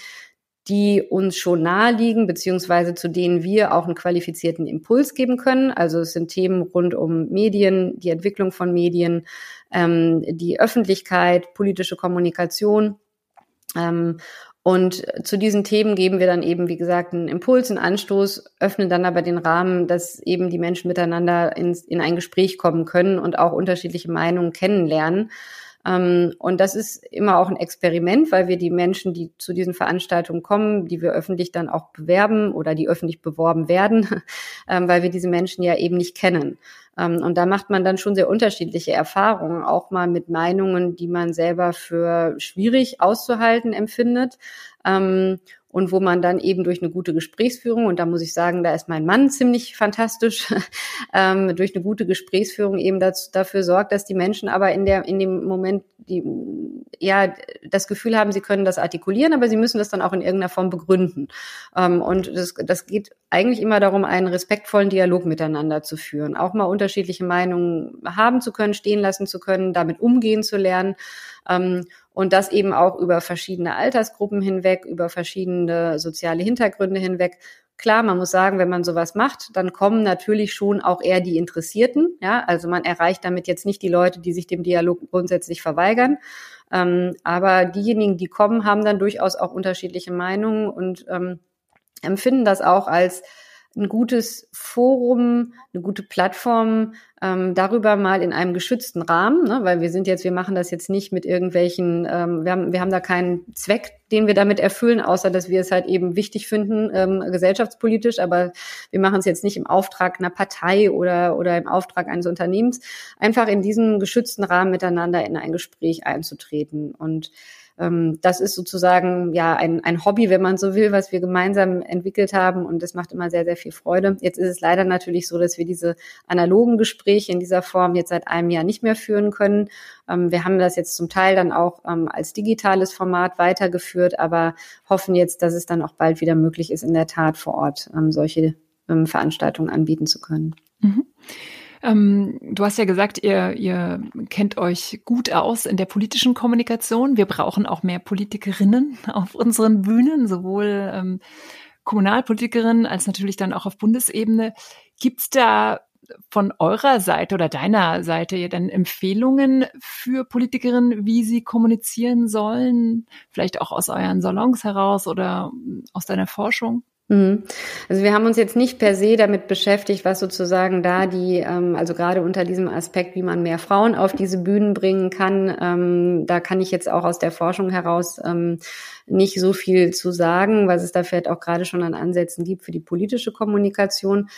die uns schon nahe liegen, beziehungsweise zu denen wir auch einen qualifizierten Impuls geben können. Also es sind Themen rund um Medien, die Entwicklung von Medien, ähm, die Öffentlichkeit, politische Kommunikation. Ähm, und zu diesen Themen geben wir dann eben, wie gesagt, einen Impuls, einen Anstoß, öffnen dann aber den Rahmen, dass eben die Menschen miteinander ins, in ein Gespräch kommen können und auch unterschiedliche Meinungen kennenlernen. Ähm, und das ist immer auch ein Experiment, weil wir die Menschen, die zu diesen Veranstaltungen kommen, die wir öffentlich dann auch bewerben oder die öffentlich beworben werden, ähm, weil wir diese Menschen ja eben nicht kennen. Ähm, und da macht man dann schon sehr unterschiedliche Erfahrungen, auch mal mit Meinungen, die man selber für schwierig auszuhalten empfindet. Ähm, und wo man dann eben durch eine gute Gesprächsführung, und da muss ich sagen, da ist mein Mann ziemlich fantastisch, ähm, durch eine gute Gesprächsführung eben dazu, dafür sorgt, dass die Menschen aber in der, in dem Moment, die, ja, das Gefühl haben, sie können das artikulieren, aber sie müssen das dann auch in irgendeiner Form begründen. Ähm, und das, das geht eigentlich immer darum, einen respektvollen Dialog miteinander zu führen, auch mal unterschiedliche Meinungen haben zu können, stehen lassen zu können, damit umgehen zu lernen. Ähm, und das eben auch über verschiedene Altersgruppen hinweg, über verschiedene soziale Hintergründe hinweg. Klar, man muss sagen, wenn man sowas macht, dann kommen natürlich schon auch eher die Interessierten. Ja, also man erreicht damit jetzt nicht die Leute, die sich dem Dialog grundsätzlich verweigern. Ähm, aber diejenigen, die kommen, haben dann durchaus auch unterschiedliche Meinungen und ähm, empfinden das auch als ein gutes Forum, eine gute Plattform, ähm, darüber mal in einem geschützten Rahmen, ne, weil wir sind jetzt, wir machen das jetzt nicht mit irgendwelchen, ähm, wir, haben, wir haben da keinen Zweck, den wir damit erfüllen, außer dass wir es halt eben wichtig finden, ähm, gesellschaftspolitisch, aber wir machen es jetzt nicht im Auftrag einer Partei oder, oder im Auftrag eines Unternehmens, einfach in diesem geschützten Rahmen miteinander in ein Gespräch einzutreten. Und ähm, das ist sozusagen ja ein, ein Hobby, wenn man so will, was wir gemeinsam entwickelt haben und das macht immer sehr, sehr viel Freude. Jetzt ist es leider natürlich so, dass wir diese analogen Gespräche in dieser Form jetzt seit einem Jahr nicht mehr führen können. Ähm, wir haben das jetzt zum Teil dann auch ähm, als digitales Format weitergeführt, aber hoffen jetzt, dass es dann auch bald wieder möglich ist, in der Tat vor Ort ähm, solche ähm, Veranstaltungen anbieten zu können. Mhm. Ähm, du hast ja gesagt, ihr, ihr kennt euch gut aus in der politischen Kommunikation. Wir brauchen auch mehr Politikerinnen auf unseren Bühnen, sowohl ähm, Kommunalpolitikerinnen als natürlich dann auch auf Bundesebene. Gibt's da von eurer Seite oder deiner Seite dann Empfehlungen für Politikerinnen, wie sie kommunizieren sollen? Vielleicht auch aus euren Salons heraus oder aus deiner Forschung? Mhm. Also wir haben uns jetzt nicht per se damit beschäftigt, was sozusagen da die, ähm, also gerade unter diesem Aspekt, wie man mehr Frauen auf diese Bühnen bringen kann, ähm, da kann ich jetzt auch aus der Forschung heraus ähm, nicht so viel zu sagen, was es da vielleicht auch gerade schon an Ansätzen gibt für die politische Kommunikation.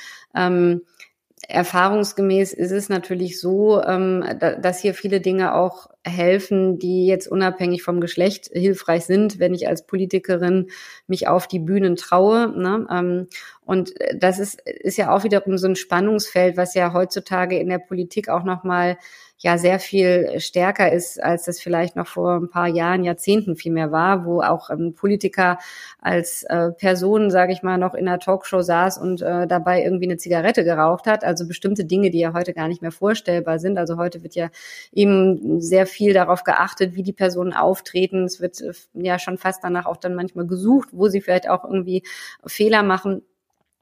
Erfahrungsgemäß ist es natürlich so, ähm, da, dass hier viele Dinge auch helfen, die jetzt unabhängig vom Geschlecht hilfreich sind, wenn ich als Politikerin mich auf die Bühnen traue. Ne? Ähm, und das ist, ist ja auch wiederum so ein Spannungsfeld, was ja heutzutage in der Politik auch nochmal ja sehr viel stärker ist, als das vielleicht noch vor ein paar Jahren, Jahrzehnten viel mehr war, wo auch ein Politiker als äh, Person, sage ich mal, noch in einer Talkshow saß und äh, dabei irgendwie eine Zigarette geraucht hat. Also bestimmte Dinge, die ja heute gar nicht mehr vorstellbar sind. Also heute wird ja eben sehr viel darauf geachtet, wie die Personen auftreten. Es wird äh, ja schon fast danach auch dann manchmal gesucht, wo sie vielleicht auch irgendwie Fehler machen.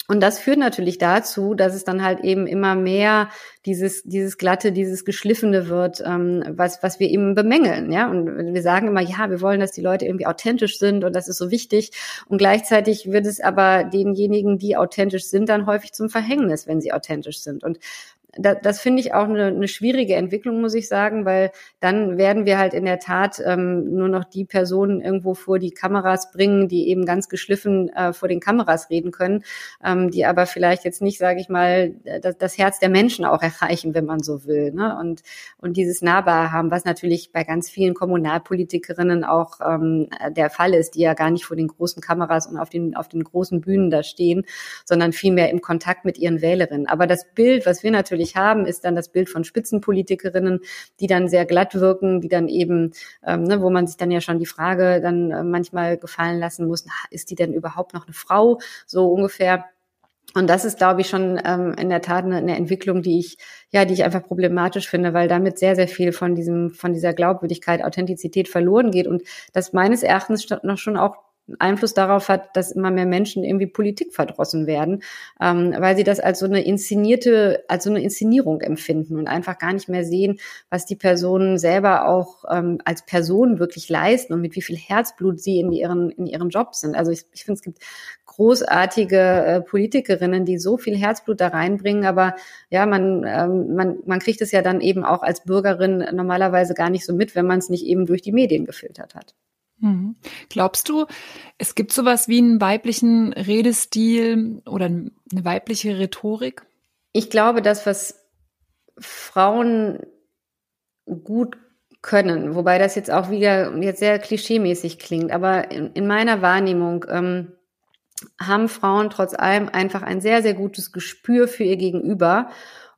Und das führt natürlich dazu, dass es dann halt eben immer mehr dieses, dieses glatte, dieses geschliffene wird, ähm, was, was wir eben bemängeln, ja. Und wir sagen immer, ja, wir wollen, dass die Leute irgendwie authentisch sind und das ist so wichtig. Und gleichzeitig wird es aber denjenigen, die authentisch sind, dann häufig zum Verhängnis, wenn sie authentisch sind. Und da, das finde ich auch eine, eine schwierige Entwicklung, muss ich sagen, weil dann werden wir halt in der Tat ähm, nur noch die Personen irgendwo vor die Kameras bringen, die eben ganz geschliffen äh, vor den Kameras reden können, ähm, die aber vielleicht jetzt nicht, sage ich mal, das, das Herz der Menschen auch erreichen, wenn man so will. Ne? Und, und dieses Nahbar haben, was natürlich bei ganz vielen Kommunalpolitikerinnen auch ähm, der Fall ist, die ja gar nicht vor den großen Kameras und auf den, auf den großen Bühnen da stehen, sondern vielmehr im Kontakt mit ihren Wählerinnen. Aber das Bild, was wir natürlich natürlich haben, ist dann das Bild von Spitzenpolitikerinnen, die dann sehr glatt wirken, die dann eben, ähm, ne, wo man sich dann ja schon die Frage dann äh, manchmal gefallen lassen muss, na, ist die denn überhaupt noch eine Frau? So ungefähr. Und das ist, glaube ich, schon ähm, in der Tat eine, eine Entwicklung, die ich, ja, die ich einfach problematisch finde, weil damit sehr, sehr viel von diesem, von dieser Glaubwürdigkeit, Authentizität verloren geht und das meines Erachtens noch schon auch Einfluss darauf hat, dass immer mehr Menschen irgendwie Politik verdrossen werden, ähm, weil sie das als so eine inszenierte, als so eine Inszenierung empfinden und einfach gar nicht mehr sehen, was die Personen selber auch ähm, als Person wirklich leisten und mit wie viel Herzblut sie in ihren in ihren Jobs sind. Also ich, ich finde, es gibt großartige äh, Politikerinnen, die so viel Herzblut da reinbringen, aber ja, man, ähm, man, man kriegt es ja dann eben auch als Bürgerin normalerweise gar nicht so mit, wenn man es nicht eben durch die Medien gefiltert hat. Mhm. Glaubst du, es gibt sowas wie einen weiblichen Redestil oder eine weibliche Rhetorik? Ich glaube, das, was Frauen gut können, wobei das jetzt auch wieder jetzt sehr klischeemäßig klingt, aber in, in meiner Wahrnehmung ähm, haben Frauen trotz allem einfach ein sehr, sehr gutes Gespür für ihr Gegenüber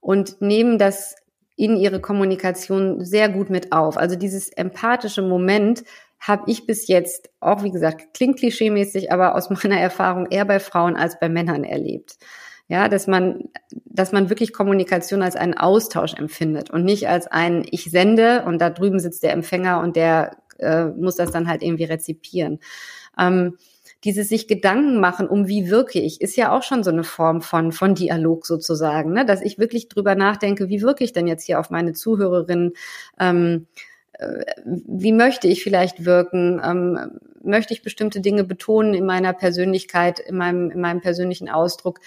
und nehmen das in ihre Kommunikation sehr gut mit auf. Also dieses empathische Moment, habe ich bis jetzt auch, wie gesagt, klingt klischeemäßig, aber aus meiner Erfahrung eher bei Frauen als bei Männern erlebt. Ja, dass man, dass man wirklich Kommunikation als einen Austausch empfindet und nicht als ein Ich sende und da drüben sitzt der Empfänger und der äh, muss das dann halt irgendwie rezipieren. Ähm, dieses sich Gedanken machen, um wie wirke ich, ist ja auch schon so eine Form von, von Dialog sozusagen, ne? dass ich wirklich drüber nachdenke, wie wirke ich denn jetzt hier auf meine Zuhörerinnen, ähm, wie möchte ich vielleicht wirken? Ähm, möchte ich bestimmte Dinge betonen in meiner Persönlichkeit, in meinem, in meinem persönlichen Ausdruck?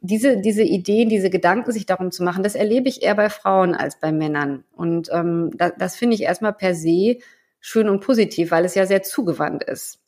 Diese, diese Ideen, diese Gedanken, sich darum zu machen, das erlebe ich eher bei Frauen als bei Männern. Und ähm, das, das finde ich erstmal per se schön und positiv, weil es ja sehr zugewandt ist.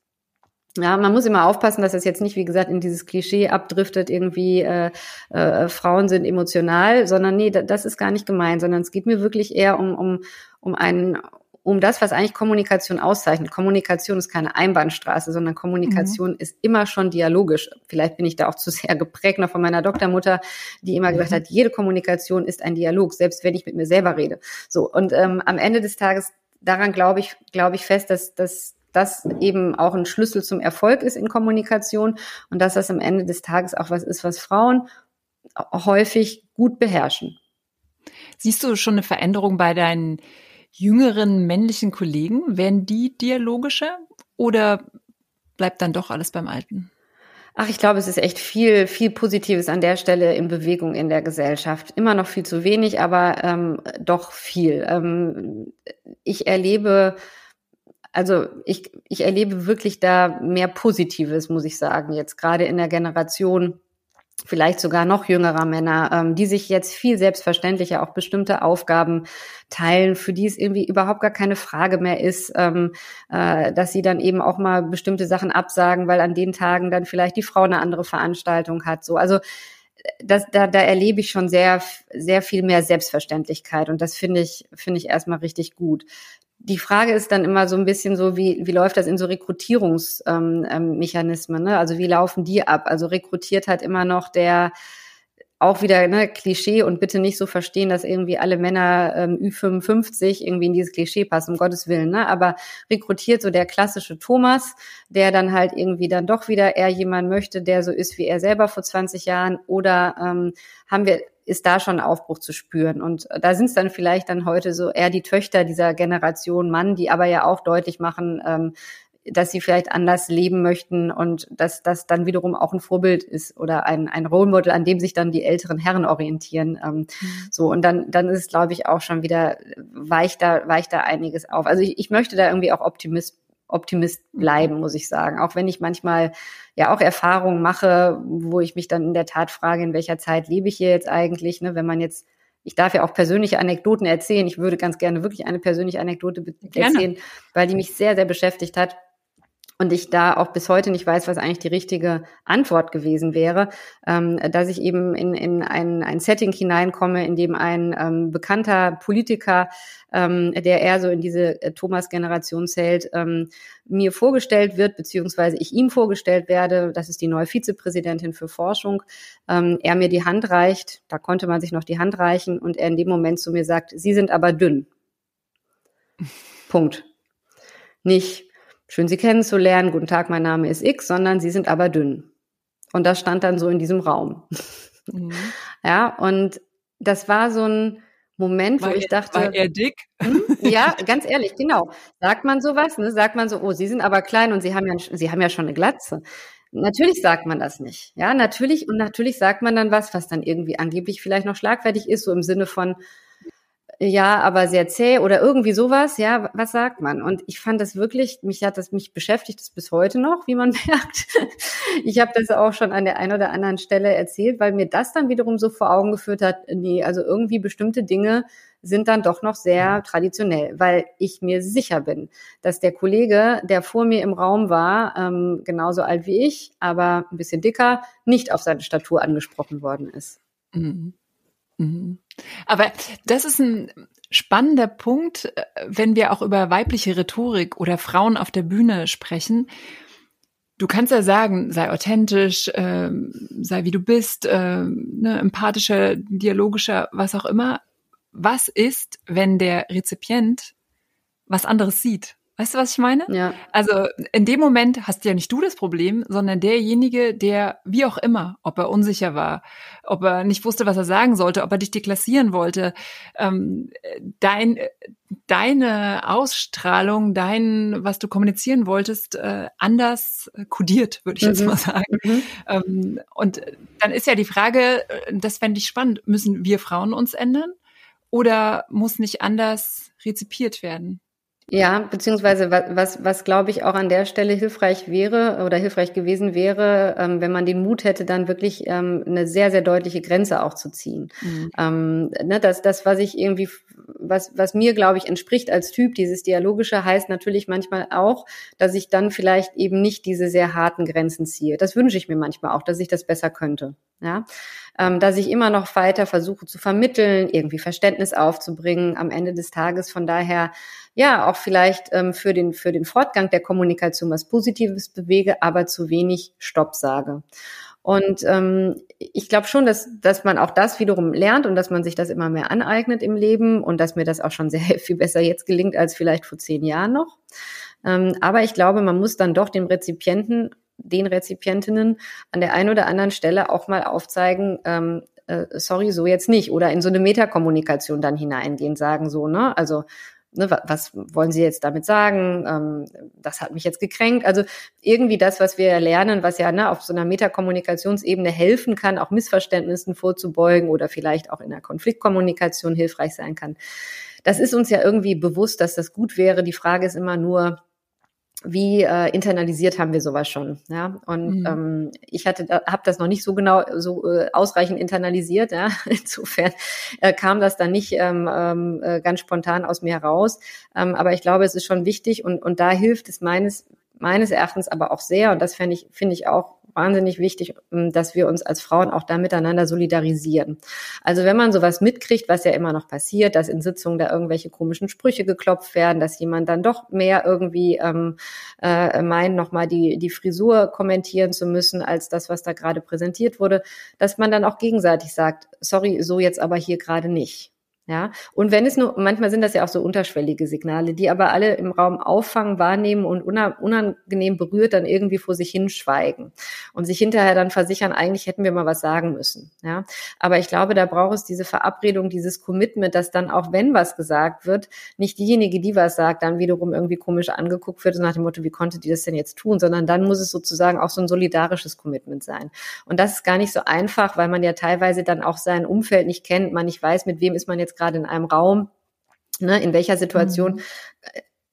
Ja, man muss immer aufpassen, dass es jetzt nicht, wie gesagt, in dieses Klischee abdriftet, irgendwie äh, äh, Frauen sind emotional, sondern nee, das ist gar nicht gemeint, sondern es geht mir wirklich eher um, um, um einen um das, was eigentlich Kommunikation auszeichnet. Kommunikation ist keine Einbahnstraße, sondern Kommunikation mhm. ist immer schon dialogisch. Vielleicht bin ich da auch zu sehr geprägt noch von meiner Doktormutter, die immer gesagt mhm. hat, jede Kommunikation ist ein Dialog, selbst wenn ich mit mir selber rede. So und ähm, am Ende des Tages daran glaube ich, glaube ich fest, dass, dass das eben auch ein Schlüssel zum Erfolg ist in Kommunikation und dass das am Ende des Tages auch was ist, was Frauen häufig gut beherrschen. Siehst du schon eine Veränderung bei deinen jüngeren männlichen Kollegen? Werden die dialogischer oder bleibt dann doch alles beim Alten? Ach, ich glaube, es ist echt viel, viel Positives an der Stelle in Bewegung in der Gesellschaft. Immer noch viel zu wenig, aber ähm, doch viel. Ähm, ich erlebe, also ich, ich erlebe wirklich da mehr Positives, muss ich sagen, jetzt gerade in der Generation vielleicht sogar noch jüngerer Männer, ähm, die sich jetzt viel selbstverständlicher auch bestimmte Aufgaben teilen, für die es irgendwie überhaupt gar keine Frage mehr ist, ähm, äh, dass sie dann eben auch mal bestimmte Sachen absagen, weil an den Tagen dann vielleicht die Frau eine andere Veranstaltung hat. So, also das, da, da erlebe ich schon sehr, sehr viel mehr Selbstverständlichkeit und das finde ich, finde ich erstmal richtig gut. Die Frage ist dann immer so ein bisschen so, wie, wie läuft das in so Rekrutierungsmechanismen? Ähm, ähm, ne? Also wie laufen die ab? Also rekrutiert halt immer noch der, auch wieder ne, Klischee und bitte nicht so verstehen, dass irgendwie alle Männer ähm, Ü55 irgendwie in dieses Klischee passen, um Gottes Willen. Ne? Aber rekrutiert so der klassische Thomas, der dann halt irgendwie dann doch wieder eher jemand möchte, der so ist wie er selber vor 20 Jahren oder ähm, haben wir ist da schon Aufbruch zu spüren. Und da sind es dann vielleicht dann heute so eher die Töchter dieser Generation Mann, die aber ja auch deutlich machen, ähm, dass sie vielleicht anders leben möchten und dass das dann wiederum auch ein Vorbild ist oder ein, ein Role Model, an dem sich dann die älteren Herren orientieren. Ähm, mhm. So, und dann, dann ist es, glaube ich, auch schon wieder, weicht da, weicht da einiges auf. Also ich, ich möchte da irgendwie auch Optimist, Optimist bleiben, muss ich sagen. Auch wenn ich manchmal ja auch Erfahrungen mache, wo ich mich dann in der Tat frage, in welcher Zeit lebe ich hier jetzt eigentlich, ne, wenn man jetzt ich darf ja auch persönliche Anekdoten erzählen. Ich würde ganz gerne wirklich eine persönliche Anekdote erzählen, gerne. weil die mich sehr, sehr beschäftigt hat und ich da auch bis heute nicht weiß, was eigentlich die richtige Antwort gewesen wäre, ähm, dass ich eben in, in ein, ein Setting hineinkomme, in dem ein ähm, bekannter Politiker, ähm, der eher so in diese äh, Thomas-Generation zählt, ähm, mir vorgestellt wird, beziehungsweise ich ihm vorgestellt werde, das ist die neue Vizepräsidentin für Forschung, ähm, er mir die Hand reicht, da konnte man sich noch die Hand reichen und er in dem Moment zu mir sagt, Sie sind aber dünn. Punkt. Nicht, schön Sie kennenzulernen, guten Tag, mein Name ist X, sondern Sie sind aber dünn. Und das stand dann so in diesem Raum. Mhm. Ja, und das war so ein Moment, war wo ich dachte. War er dick? Hm, ja, ganz ehrlich, genau. Sagt man sowas, ne? Sagt man so, oh, Sie sind aber klein und Sie haben ja, Sie haben ja schon eine Glatze. Natürlich sagt man das nicht. Ja, natürlich. Und natürlich sagt man dann was, was dann irgendwie angeblich vielleicht noch schlagfertig ist, so im Sinne von, ja, aber sehr zäh oder irgendwie sowas, ja, was sagt man? Und ich fand das wirklich, mich hat das, mich beschäftigt das bis heute noch, wie man merkt. Ich habe das auch schon an der einen oder anderen Stelle erzählt, weil mir das dann wiederum so vor Augen geführt hat, nee, also irgendwie bestimmte Dinge sind dann doch noch sehr traditionell, weil ich mir sicher bin, dass der Kollege, der vor mir im Raum war, ähm, genauso alt wie ich, aber ein bisschen dicker, nicht auf seine Statur angesprochen worden ist. Mhm. Mhm. Aber das ist ein spannender Punkt, äh, wenn wir auch über weibliche Rhetorik oder Frauen auf der Bühne sprechen. Du kannst ja sagen, sei authentisch, äh, sei wie du bist, äh, ne, empathischer, dialogischer, was auch immer. Was ist, wenn der Rezipient was anderes sieht? Weißt du, was ich meine? Ja. Also in dem Moment hast ja nicht du das Problem, sondern derjenige, der wie auch immer, ob er unsicher war, ob er nicht wusste, was er sagen sollte, ob er dich deklassieren wollte, ähm, dein, deine Ausstrahlung, dein, was du kommunizieren wolltest, äh, anders kodiert, würde ich jetzt mhm. mal sagen. Mhm. Ähm, und dann ist ja die Frage, das fände ich spannend, müssen wir Frauen uns ändern oder muss nicht anders rezipiert werden? Ja, beziehungsweise was, was, was glaube ich auch an der Stelle hilfreich wäre oder hilfreich gewesen wäre, ähm, wenn man den Mut hätte, dann wirklich ähm, eine sehr, sehr deutliche Grenze auch zu ziehen. Mhm. Ähm, ne, das, das, was ich irgendwie, was, was mir, glaube ich, entspricht als Typ, dieses Dialogische, heißt natürlich manchmal auch, dass ich dann vielleicht eben nicht diese sehr harten Grenzen ziehe. Das wünsche ich mir manchmal auch, dass ich das besser könnte. Ja, ähm, dass ich immer noch weiter versuche zu vermitteln, irgendwie Verständnis aufzubringen am Ende des Tages. Von daher ja auch vielleicht ähm, für den für den Fortgang der Kommunikation was Positives bewege, aber zu wenig Stopp sage. Und ähm, ich glaube schon, dass, dass man auch das wiederum lernt und dass man sich das immer mehr aneignet im Leben und dass mir das auch schon sehr viel besser jetzt gelingt als vielleicht vor zehn Jahren noch. Ähm, aber ich glaube, man muss dann doch dem Rezipienten, den Rezipientinnen an der einen oder anderen Stelle auch mal aufzeigen, ähm, äh, sorry, so jetzt nicht. Oder in so eine Metakommunikation dann hineingehen, sagen so, ne? Also ne, was wollen Sie jetzt damit sagen? Ähm, das hat mich jetzt gekränkt. Also irgendwie das, was wir lernen, was ja ne, auf so einer Metakommunikationsebene helfen kann, auch Missverständnissen vorzubeugen oder vielleicht auch in der Konfliktkommunikation hilfreich sein kann. Das ist uns ja irgendwie bewusst, dass das gut wäre. Die Frage ist immer nur, wie äh, internalisiert haben wir sowas schon, ja? Und mhm. ähm, ich hatte, habe das noch nicht so genau, so äh, ausreichend internalisiert, ja. Insofern äh, kam das dann nicht ähm, ähm, äh, ganz spontan aus mir heraus. Ähm, aber ich glaube, es ist schon wichtig und und da hilft es meines meines Erachtens aber auch sehr und das finde ich finde ich auch wahnsinnig wichtig, ähm, dass wir uns als Frauen auch da miteinander solidarisieren. Also wenn man sowas mitkriegt, was ja immer noch passiert, dass in Sitzungen da irgendwelche komischen Sprüche geklopft werden, dass jemand dann doch mehr irgendwie ähm, äh, meint, nochmal die, die Frisur kommentieren zu müssen, als das, was da gerade präsentiert wurde, dass man dann auch gegenseitig sagt, sorry, so jetzt aber hier gerade nicht. Ja, und wenn es nur, manchmal sind das ja auch so unterschwellige Signale, die aber alle im Raum auffangen, wahrnehmen und unangenehm berührt dann irgendwie vor sich hinschweigen und sich hinterher dann versichern, eigentlich hätten wir mal was sagen müssen. Ja, aber ich glaube, da braucht es diese Verabredung, dieses Commitment, dass dann auch wenn was gesagt wird, nicht diejenige, die was sagt, dann wiederum irgendwie komisch angeguckt wird, nach dem Motto, wie konnte die das denn jetzt tun, sondern dann muss es sozusagen auch so ein solidarisches Commitment sein. Und das ist gar nicht so einfach, weil man ja teilweise dann auch sein Umfeld nicht kennt, man nicht weiß, mit wem ist man jetzt jetzt gerade in einem Raum, ne, in welcher Situation mhm.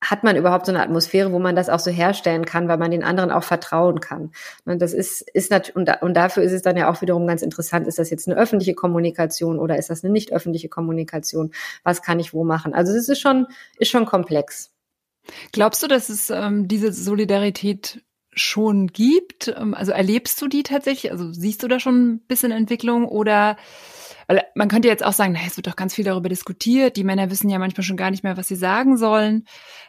hat man überhaupt so eine Atmosphäre, wo man das auch so herstellen kann, weil man den anderen auch vertrauen kann. Und ne, das ist, ist natürlich, und, und dafür ist es dann ja auch wiederum ganz interessant, ist das jetzt eine öffentliche Kommunikation oder ist das eine nicht öffentliche Kommunikation? Was kann ich wo machen? Also das ist schon, ist schon komplex. Glaubst du, dass es ähm, diese Solidarität schon gibt? Ähm, also erlebst du die tatsächlich? Also siehst du da schon ein bisschen Entwicklung oder weil man könnte jetzt auch sagen, naja, es wird doch ganz viel darüber diskutiert. Die Männer wissen ja manchmal schon gar nicht mehr, was sie sagen sollen,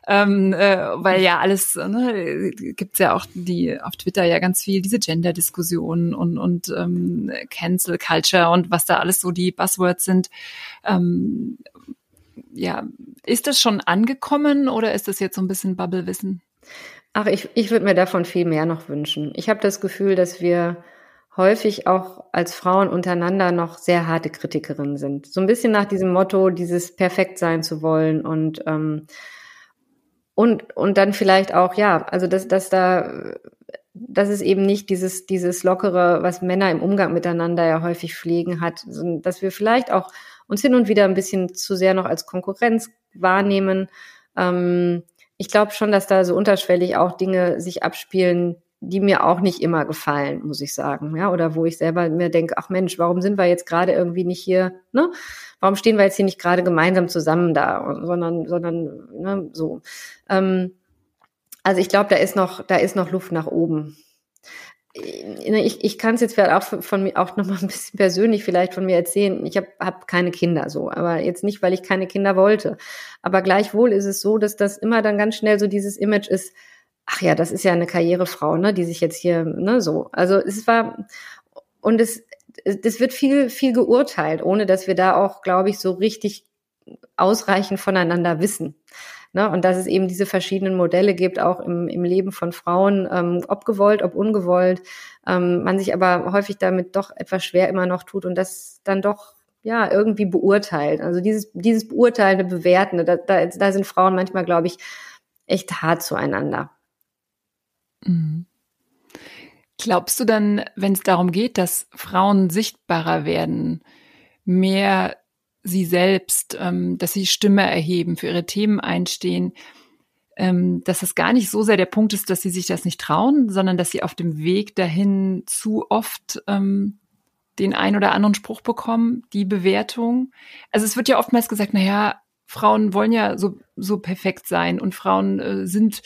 ähm, äh, weil ja alles ne, gibt's ja auch die auf Twitter ja ganz viel diese Gender-Diskussionen und und ähm, Cancel Culture und was da alles so die Buzzwords sind. Ähm, ja, ist das schon angekommen oder ist das jetzt so ein bisschen Bubble-Wissen? Ach, ich, ich würde mir davon viel mehr noch wünschen. Ich habe das Gefühl, dass wir häufig auch als Frauen untereinander noch sehr harte Kritikerinnen sind. So ein bisschen nach diesem Motto, dieses perfekt sein zu wollen und ähm, und und dann vielleicht auch ja, also dass dass da dass es eben nicht dieses dieses lockere, was Männer im Umgang miteinander ja häufig pflegen hat, sondern dass wir vielleicht auch uns hin und wieder ein bisschen zu sehr noch als Konkurrenz wahrnehmen. Ähm, ich glaube schon, dass da so unterschwellig auch Dinge sich abspielen, die mir auch nicht immer gefallen, muss ich sagen. Ja, oder wo ich selber mir denke, ach Mensch, warum sind wir jetzt gerade irgendwie nicht hier, ne? Warum stehen wir jetzt hier nicht gerade gemeinsam zusammen da, sondern, sondern, ne, so. Ähm, also ich glaube, da ist noch, da ist noch Luft nach oben. Ich, ich kann es jetzt vielleicht auch von mir auch noch mal ein bisschen persönlich vielleicht von mir erzählen. Ich habe hab keine Kinder so, aber jetzt nicht, weil ich keine Kinder wollte. Aber gleichwohl ist es so, dass das immer dann ganz schnell so dieses Image ist, ach ja, das ist ja eine Karrierefrau, ne, die sich jetzt hier, ne, so. Also es war, und es, es wird viel, viel geurteilt, ohne dass wir da auch, glaube ich, so richtig ausreichend voneinander wissen. Ne? Und dass es eben diese verschiedenen Modelle gibt, auch im, im Leben von Frauen, ähm, ob gewollt, ob ungewollt, ähm, man sich aber häufig damit doch etwas schwer immer noch tut und das dann doch ja irgendwie beurteilt. Also dieses, dieses beurteilende, bewertende, da, da, da sind Frauen manchmal, glaube ich, echt hart zueinander. Mhm. Glaubst du dann, wenn es darum geht, dass Frauen sichtbarer werden, mehr sie selbst, ähm, dass sie Stimme erheben, für ihre Themen einstehen, ähm, dass es gar nicht so sehr der Punkt ist, dass sie sich das nicht trauen, sondern dass sie auf dem Weg dahin zu oft ähm, den ein oder anderen Spruch bekommen, die Bewertung. Also es wird ja oftmals gesagt, naja, Frauen wollen ja so, so perfekt sein und Frauen äh, sind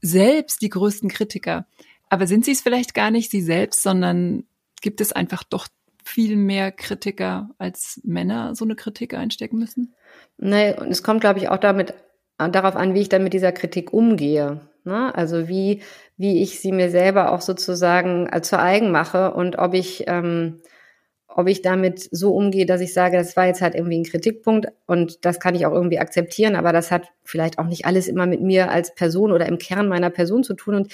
selbst die größten Kritiker. Aber sind sie es vielleicht gar nicht sie selbst, sondern gibt es einfach doch viel mehr Kritiker als Männer so eine Kritik einstecken müssen? Nee, und es kommt, glaube ich, auch damit darauf an, wie ich dann mit dieser Kritik umgehe. Ne? Also wie, wie ich sie mir selber auch sozusagen äh, zu eigen mache und ob ich ähm, ob ich damit so umgehe, dass ich sage, das war jetzt halt irgendwie ein Kritikpunkt und das kann ich auch irgendwie akzeptieren, aber das hat vielleicht auch nicht alles immer mit mir als Person oder im Kern meiner Person zu tun. Und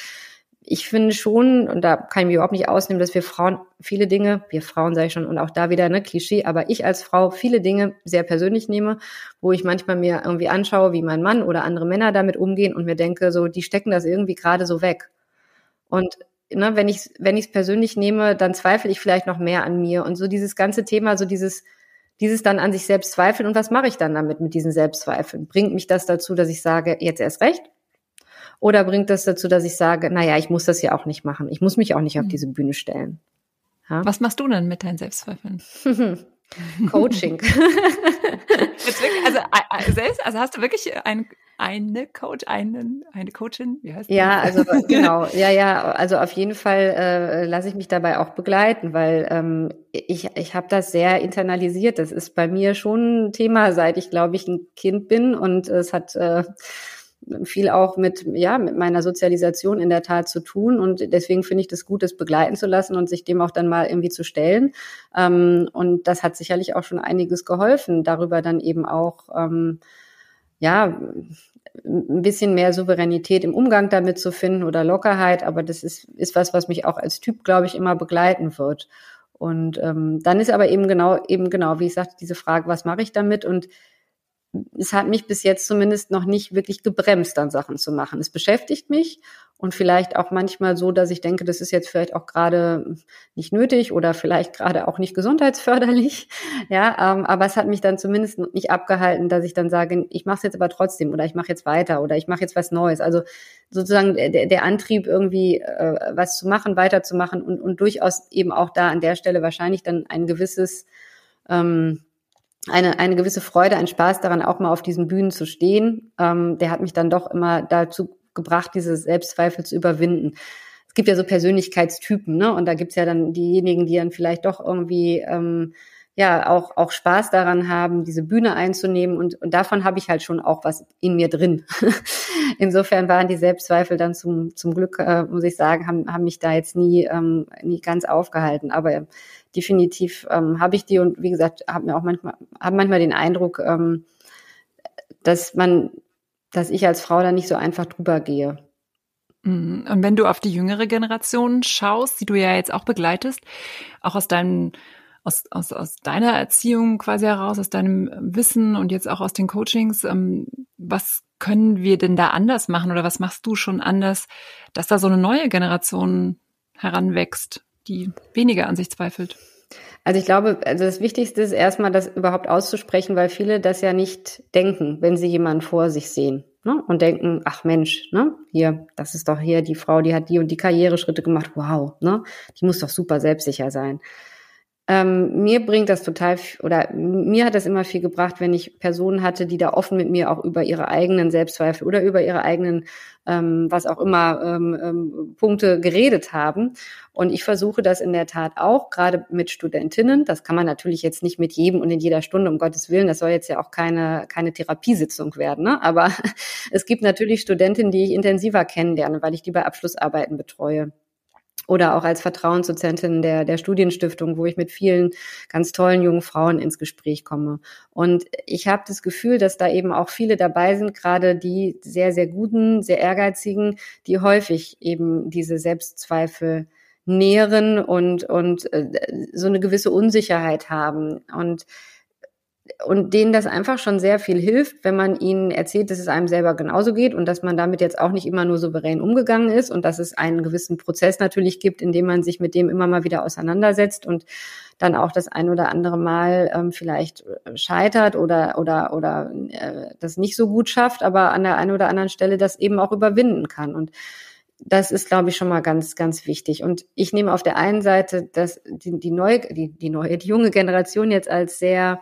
ich finde schon, und da kann ich mich überhaupt nicht ausnehmen, dass wir Frauen viele Dinge, wir Frauen sage ich schon, und auch da wieder ne Klischee, aber ich als Frau viele Dinge sehr persönlich nehme, wo ich manchmal mir irgendwie anschaue, wie mein Mann oder andere Männer damit umgehen und mir denke, so, die stecken das irgendwie gerade so weg. Und ne, wenn ich wenn ich es persönlich nehme, dann zweifle ich vielleicht noch mehr an mir und so dieses ganze Thema, so dieses dieses dann an sich selbst zweifeln und was mache ich dann damit mit diesen Selbstzweifeln? Bringt mich das dazu, dass ich sage, jetzt erst recht? Oder bringt das dazu, dass ich sage, naja, ich muss das ja auch nicht machen. Ich muss mich auch nicht auf hm. diese Bühne stellen. Ja? Was machst du denn mit deinen Selbstzweifeln? Coaching. also, selbst, also hast du wirklich ein, eine Coach, einen, eine Coachin? Wie heißt ja, das? also genau, ja, ja, also auf jeden Fall äh, lasse ich mich dabei auch begleiten, weil ähm, ich, ich habe das sehr internalisiert. Das ist bei mir schon ein Thema, seit ich, glaube ich, ein Kind bin und es hat äh, viel auch mit, ja, mit meiner Sozialisation in der Tat zu tun. Und deswegen finde ich das gut, das begleiten zu lassen und sich dem auch dann mal irgendwie zu stellen. Ähm, und das hat sicherlich auch schon einiges geholfen, darüber dann eben auch, ähm, ja, ein bisschen mehr Souveränität im Umgang damit zu finden oder Lockerheit. Aber das ist, ist was, was mich auch als Typ, glaube ich, immer begleiten wird. Und ähm, dann ist aber eben genau, eben genau, wie ich sagte, diese Frage, was mache ich damit? Und es hat mich bis jetzt zumindest noch nicht wirklich gebremst, dann Sachen zu machen. Es beschäftigt mich und vielleicht auch manchmal so, dass ich denke, das ist jetzt vielleicht auch gerade nicht nötig oder vielleicht gerade auch nicht gesundheitsförderlich. Ja, ähm, aber es hat mich dann zumindest nicht abgehalten, dass ich dann sage, ich mache es jetzt aber trotzdem oder ich mache jetzt weiter oder ich mache jetzt was Neues. Also sozusagen der, der Antrieb, irgendwie äh, was zu machen, weiterzumachen und, und durchaus eben auch da an der Stelle wahrscheinlich dann ein gewisses ähm, eine, eine gewisse Freude, ein Spaß daran, auch mal auf diesen Bühnen zu stehen. Ähm, der hat mich dann doch immer dazu gebracht, diese Selbstzweifel zu überwinden. Es gibt ja so Persönlichkeitstypen, ne? Und da gibt's ja dann diejenigen, die dann vielleicht doch irgendwie ähm, ja auch auch Spaß daran haben, diese Bühne einzunehmen und und davon habe ich halt schon auch was in mir drin. Insofern waren die Selbstzweifel dann zum zum Glück äh, muss ich sagen, haben haben mich da jetzt nie ähm, nie ganz aufgehalten, aber definitiv ähm, habe ich die und wie gesagt, habe mir auch manchmal, habe manchmal den Eindruck, ähm, dass man, dass ich als Frau da nicht so einfach drüber gehe. Mhm. Und wenn du auf die jüngere Generation schaust, die du ja jetzt auch begleitest, auch aus deinem aus, aus, aus deiner Erziehung quasi heraus, aus deinem Wissen und jetzt auch aus den Coachings, ähm, was können wir denn da anders machen oder was machst du schon anders, dass da so eine neue Generation heranwächst? die weniger an sich zweifelt? Also ich glaube, also das Wichtigste ist erstmal, das überhaupt auszusprechen, weil viele das ja nicht denken, wenn sie jemanden vor sich sehen. Ne? Und denken, ach Mensch, ne, hier, das ist doch hier die Frau, die hat die und die Karriereschritte gemacht, wow, ne? Die muss doch super selbstsicher sein. Ähm, mir bringt das total, oder mir hat das immer viel gebracht, wenn ich Personen hatte, die da offen mit mir auch über ihre eigenen Selbstzweifel oder über ihre eigenen, ähm, was auch immer, ähm, ähm, Punkte geredet haben. Und ich versuche das in der Tat auch, gerade mit Studentinnen. Das kann man natürlich jetzt nicht mit jedem und in jeder Stunde, um Gottes Willen. Das soll jetzt ja auch keine, keine Therapiesitzung werden. Ne? Aber es gibt natürlich Studentinnen, die ich intensiver kennenlerne, weil ich die bei Abschlussarbeiten betreue oder auch als Vertrauensdozentin der, der Studienstiftung, wo ich mit vielen ganz tollen jungen Frauen ins Gespräch komme. Und ich habe das Gefühl, dass da eben auch viele dabei sind, gerade die sehr, sehr guten, sehr ehrgeizigen, die häufig eben diese Selbstzweifel nähren und, und äh, so eine gewisse Unsicherheit haben. Und und denen das einfach schon sehr viel hilft, wenn man ihnen erzählt, dass es einem selber genauso geht und dass man damit jetzt auch nicht immer nur souverän umgegangen ist und dass es einen gewissen Prozess natürlich gibt, in dem man sich mit dem immer mal wieder auseinandersetzt und dann auch das ein oder andere Mal ähm, vielleicht scheitert oder oder oder äh, das nicht so gut schafft, aber an der einen oder anderen Stelle das eben auch überwinden kann und das ist, glaube ich, schon mal ganz, ganz wichtig. Und ich nehme auf der einen Seite das, die, die neue, die, die neue, die junge Generation jetzt als sehr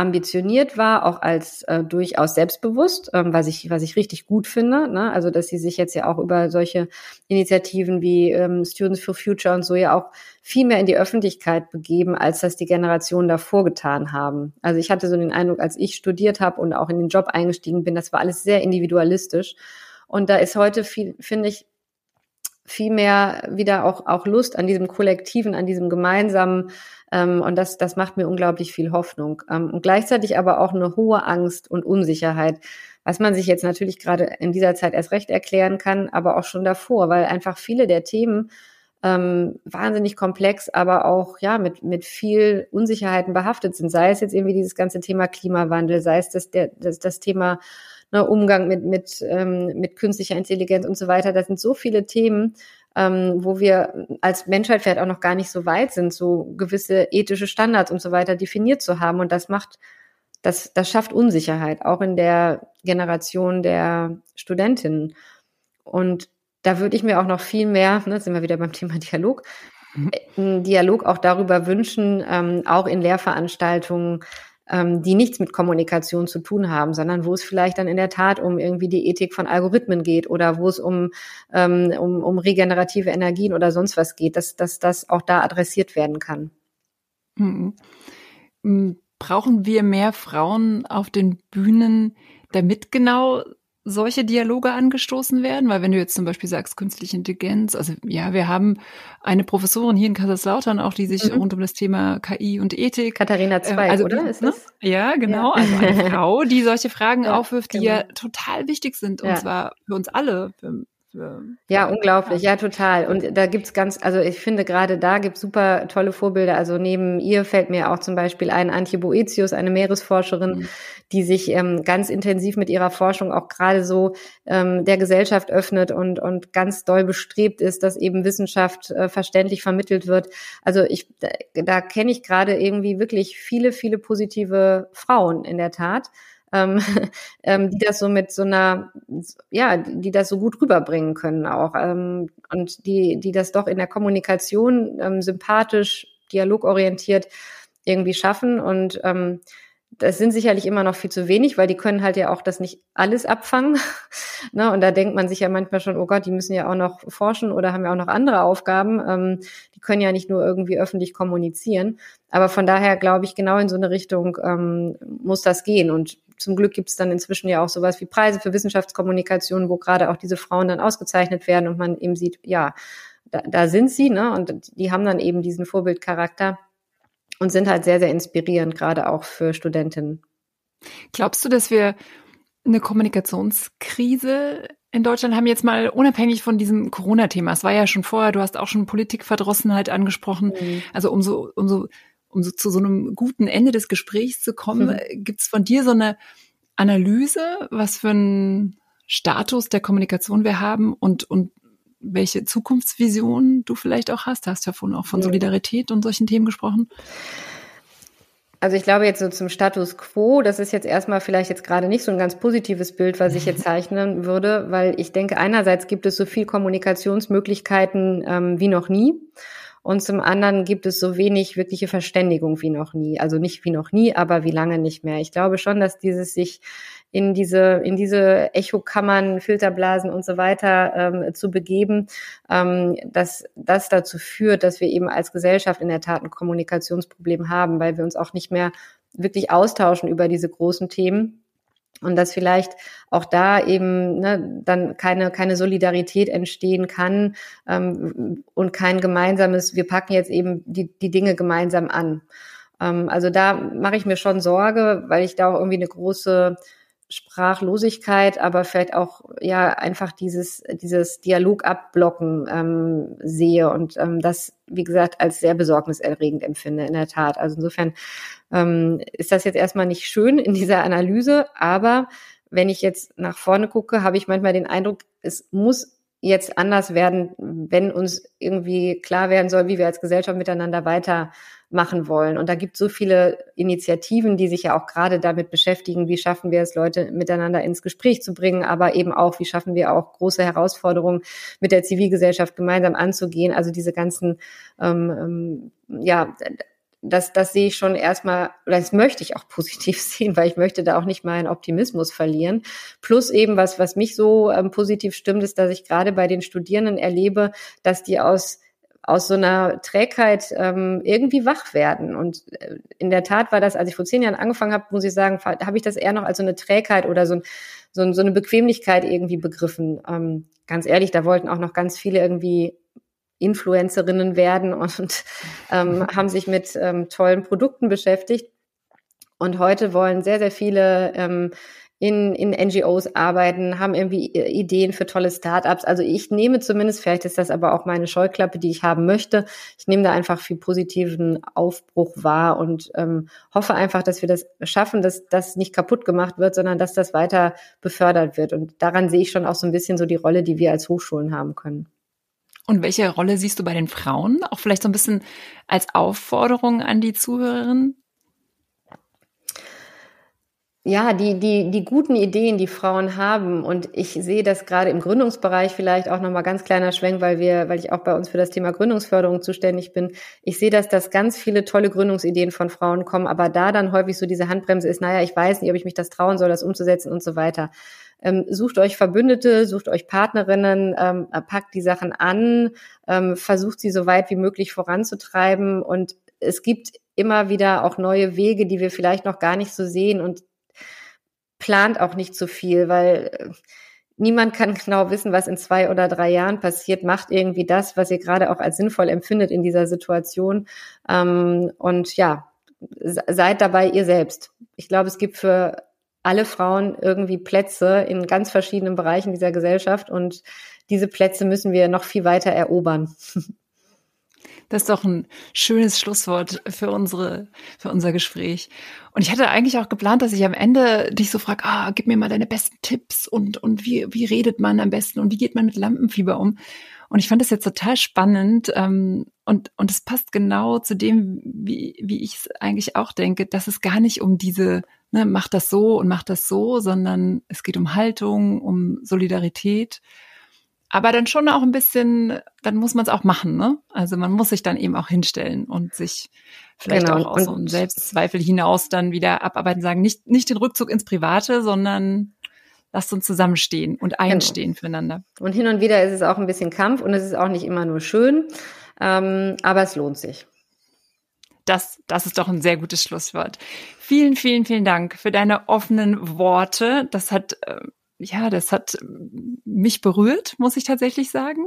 ambitioniert war, auch als äh, durchaus selbstbewusst, ähm, was ich was ich richtig gut finde. Ne? Also dass sie sich jetzt ja auch über solche Initiativen wie ähm, Students for Future und so ja auch viel mehr in die Öffentlichkeit begeben, als das die Generationen davor getan haben. Also ich hatte so den Eindruck, als ich studiert habe und auch in den Job eingestiegen bin, das war alles sehr individualistisch. Und da ist heute viel, finde ich, viel mehr wieder auch auch Lust an diesem kollektiven, an diesem gemeinsamen ähm, und das, das macht mir unglaublich viel Hoffnung. Ähm, und gleichzeitig aber auch eine hohe Angst und Unsicherheit, was man sich jetzt natürlich gerade in dieser Zeit erst recht erklären kann, aber auch schon davor, weil einfach viele der Themen ähm, wahnsinnig komplex, aber auch ja mit mit viel Unsicherheiten behaftet sind. Sei es jetzt irgendwie dieses ganze Thema Klimawandel, sei es das der das, das Thema ne, Umgang mit mit ähm, mit künstlicher Intelligenz und so weiter. Das sind so viele Themen, ähm, wo wir als Menschheit vielleicht auch noch gar nicht so weit sind, so gewisse ethische Standards und so weiter definiert zu haben. Und das macht, das, das schafft Unsicherheit, auch in der Generation der Studentinnen. Und da würde ich mir auch noch viel mehr, ne, sind wir wieder beim Thema Dialog, einen Dialog auch darüber wünschen, ähm, auch in Lehrveranstaltungen, ähm, die nichts mit Kommunikation zu tun haben, sondern wo es vielleicht dann in der Tat um irgendwie die Ethik von Algorithmen geht oder wo es um, ähm, um, um regenerative Energien oder sonst was geht, dass, dass das auch da adressiert werden kann. Mhm. Brauchen wir mehr Frauen auf den Bühnen, damit genau solche Dialoge angestoßen werden? Weil wenn du jetzt zum Beispiel sagst, künstliche Intelligenz, also ja, wir haben eine Professorin hier in Kaiserslautern auch, die sich mhm. rund um das Thema KI und Ethik. Katharina Zweig, äh, also, oder? Ist ne? Ja, genau. Ja. Also eine Frau, die solche Fragen ja, aufwirft, die genau. ja total wichtig sind. Und ja. zwar für uns alle, für ja, unglaublich, ja, total. Und da gibt's ganz, also ich finde gerade da gibt's super tolle Vorbilder. Also neben ihr fällt mir auch zum Beispiel ein Antje Boetius, eine Meeresforscherin, mhm. die sich ähm, ganz intensiv mit ihrer Forschung auch gerade so ähm, der Gesellschaft öffnet und, und ganz doll bestrebt ist, dass eben Wissenschaft äh, verständlich vermittelt wird. Also ich, da, da kenne ich gerade irgendwie wirklich viele, viele positive Frauen in der Tat ähm, ähm, die das so mit so einer, ja, die das so gut rüberbringen können auch ähm, und die, die das doch in der Kommunikation ähm, sympathisch, dialogorientiert irgendwie schaffen und ähm, das sind sicherlich immer noch viel zu wenig, weil die können halt ja auch das nicht alles abfangen. ne? Und da denkt man sich ja manchmal schon, oh Gott, die müssen ja auch noch forschen oder haben ja auch noch andere Aufgaben. Ähm, die können ja nicht nur irgendwie öffentlich kommunizieren. Aber von daher glaube ich, genau in so eine Richtung ähm, muss das gehen. Und zum Glück gibt es dann inzwischen ja auch sowas wie Preise für Wissenschaftskommunikation, wo gerade auch diese Frauen dann ausgezeichnet werden und man eben sieht, ja, da, da sind sie, ne? Und die haben dann eben diesen Vorbildcharakter und sind halt sehr, sehr inspirierend, gerade auch für Studentinnen. Glaubst du, dass wir eine Kommunikationskrise in Deutschland haben jetzt mal unabhängig von diesem Corona-Thema, es war ja schon vorher, du hast auch schon Politikverdrossenheit angesprochen, mhm. also umso, umso um so zu so einem guten Ende des Gesprächs zu kommen, mhm. gibt es von dir so eine Analyse, was für einen Status der Kommunikation wir haben und, und welche Zukunftsvision du vielleicht auch hast? Du hast ja vorhin auch von Solidarität und solchen Themen gesprochen. Also ich glaube jetzt so zum Status quo, das ist jetzt erstmal vielleicht jetzt gerade nicht so ein ganz positives Bild, was ich jetzt zeichnen würde, weil ich denke, einerseits gibt es so viel Kommunikationsmöglichkeiten ähm, wie noch nie. Und zum anderen gibt es so wenig wirkliche Verständigung wie noch nie. Also nicht wie noch nie, aber wie lange nicht mehr. Ich glaube schon, dass dieses sich in diese, in diese Echokammern, Filterblasen und so weiter ähm, zu begeben, ähm, dass das dazu führt, dass wir eben als Gesellschaft in der Tat ein Kommunikationsproblem haben, weil wir uns auch nicht mehr wirklich austauschen über diese großen Themen und dass vielleicht auch da eben ne, dann keine keine Solidarität entstehen kann ähm, und kein gemeinsames wir packen jetzt eben die die Dinge gemeinsam an. Ähm, also da mache ich mir schon Sorge weil ich da auch irgendwie eine große Sprachlosigkeit, aber vielleicht auch ja einfach dieses dieses Dialog abblocken ähm, sehe und ähm, das wie gesagt als sehr besorgniserregend empfinde in der Tat. Also insofern ähm, ist das jetzt erstmal nicht schön in dieser Analyse, aber wenn ich jetzt nach vorne gucke, habe ich manchmal den Eindruck, es muss jetzt anders werden, wenn uns irgendwie klar werden soll, wie wir als Gesellschaft miteinander weitermachen wollen. Und da gibt es so viele Initiativen, die sich ja auch gerade damit beschäftigen, wie schaffen wir es, Leute miteinander ins Gespräch zu bringen, aber eben auch, wie schaffen wir auch große Herausforderungen mit der Zivilgesellschaft gemeinsam anzugehen. Also diese ganzen ähm, ähm ja, das, das sehe ich schon erstmal, oder das möchte ich auch positiv sehen, weil ich möchte da auch nicht meinen Optimismus verlieren. Plus eben, was, was mich so ähm, positiv stimmt, ist, dass ich gerade bei den Studierenden erlebe, dass die aus aus so einer Trägheit ähm, irgendwie wach werden. Und äh, in der Tat war das, als ich vor zehn Jahren angefangen habe, muss ich sagen, habe ich das eher noch als so eine Trägheit oder so, ein, so, so eine Bequemlichkeit irgendwie begriffen. Ähm, ganz ehrlich, da wollten auch noch ganz viele irgendwie Influencerinnen werden und ähm, haben sich mit ähm, tollen Produkten beschäftigt. Und heute wollen sehr, sehr viele ähm, in, in NGOs arbeiten, haben irgendwie Ideen für tolle Startups. Also ich nehme zumindest, vielleicht ist das aber auch meine Scheuklappe, die ich haben möchte. Ich nehme da einfach viel positiven Aufbruch wahr und ähm, hoffe einfach, dass wir das schaffen, dass das nicht kaputt gemacht wird, sondern dass das weiter befördert wird. Und daran sehe ich schon auch so ein bisschen so die Rolle, die wir als Hochschulen haben können. Und welche Rolle siehst du bei den Frauen? Auch vielleicht so ein bisschen als Aufforderung an die Zuhörerinnen? ja, die, die, die guten Ideen, die Frauen haben. Und ich sehe das gerade im Gründungsbereich vielleicht auch nochmal ganz kleiner Schwenk, weil wir, weil ich auch bei uns für das Thema Gründungsförderung zuständig bin. Ich sehe, dass das ganz viele tolle Gründungsideen von Frauen kommen, aber da dann häufig so diese Handbremse ist, naja, ich weiß nicht, ob ich mich das trauen soll, das umzusetzen und so weiter. Ähm, sucht euch Verbündete, sucht euch Partnerinnen, ähm, packt die Sachen an, ähm, versucht sie so weit wie möglich voranzutreiben und es gibt immer wieder auch neue Wege, die wir vielleicht noch gar nicht so sehen und plant auch nicht zu viel, weil äh, niemand kann genau wissen, was in zwei oder drei Jahren passiert. Macht irgendwie das, was ihr gerade auch als sinnvoll empfindet in dieser Situation. Ähm, und ja, seid dabei ihr selbst. Ich glaube, es gibt für alle Frauen irgendwie Plätze in ganz verschiedenen Bereichen dieser Gesellschaft und diese Plätze müssen wir noch viel weiter erobern. Das ist doch ein schönes Schlusswort für unsere, für unser Gespräch. Und ich hatte eigentlich auch geplant, dass ich am Ende dich so frage, ah, gib mir mal deine besten Tipps und, und wie, wie redet man am besten und wie geht man mit Lampenfieber um? Und ich fand das jetzt total spannend ähm, und und es passt genau zu dem, wie wie ich es eigentlich auch denke, dass es gar nicht um diese ne, macht das so und macht das so, sondern es geht um Haltung, um Solidarität aber dann schon auch ein bisschen, dann muss man es auch machen, ne? Also man muss sich dann eben auch hinstellen und sich vielleicht genau. auch aus so einem Selbstzweifel hinaus dann wieder abarbeiten, sagen, nicht, nicht den Rückzug ins Private, sondern lasst uns zusammenstehen und einstehen genau. füreinander. Und hin und wieder ist es auch ein bisschen Kampf und es ist auch nicht immer nur schön, ähm, aber es lohnt sich. Das, das ist doch ein sehr gutes Schlusswort. Vielen, vielen, vielen Dank für deine offenen Worte. Das hat äh, ja, das hat mich berührt, muss ich tatsächlich sagen.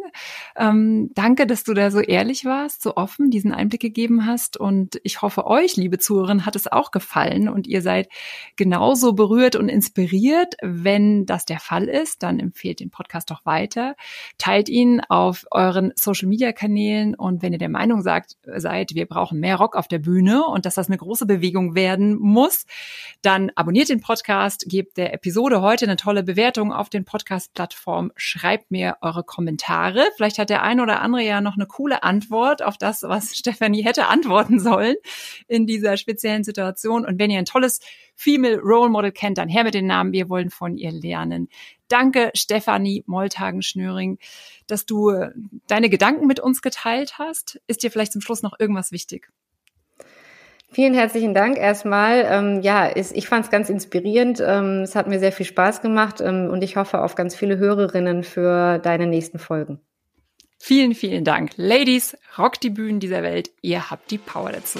Ähm, danke, dass du da so ehrlich warst, so offen diesen Einblick gegeben hast. Und ich hoffe, euch, liebe Zuhörerinnen, hat es auch gefallen und ihr seid genauso berührt und inspiriert. Wenn das der Fall ist, dann empfehlt den Podcast doch weiter. Teilt ihn auf euren Social Media Kanälen. Und wenn ihr der Meinung sagt, seid, wir brauchen mehr Rock auf der Bühne und dass das eine große Bewegung werden muss, dann abonniert den Podcast, gebt der Episode heute eine tolle Bewertung Bewertungen auf den Podcast-Plattformen. Schreibt mir eure Kommentare. Vielleicht hat der eine oder andere ja noch eine coole Antwort auf das, was Stefanie hätte antworten sollen in dieser speziellen Situation. Und wenn ihr ein tolles Female Role Model kennt, dann her mit den Namen. Wir wollen von ihr lernen. Danke, Stefanie Moltagen-Schnöring, dass du deine Gedanken mit uns geteilt hast. Ist dir vielleicht zum Schluss noch irgendwas wichtig? Vielen herzlichen Dank erstmal. Ähm, ja, ist, ich fand es ganz inspirierend. Ähm, es hat mir sehr viel Spaß gemacht ähm, und ich hoffe auf ganz viele Hörerinnen für deine nächsten Folgen. Vielen, vielen Dank. Ladies, rockt die Bühnen dieser Welt. Ihr habt die Power dazu.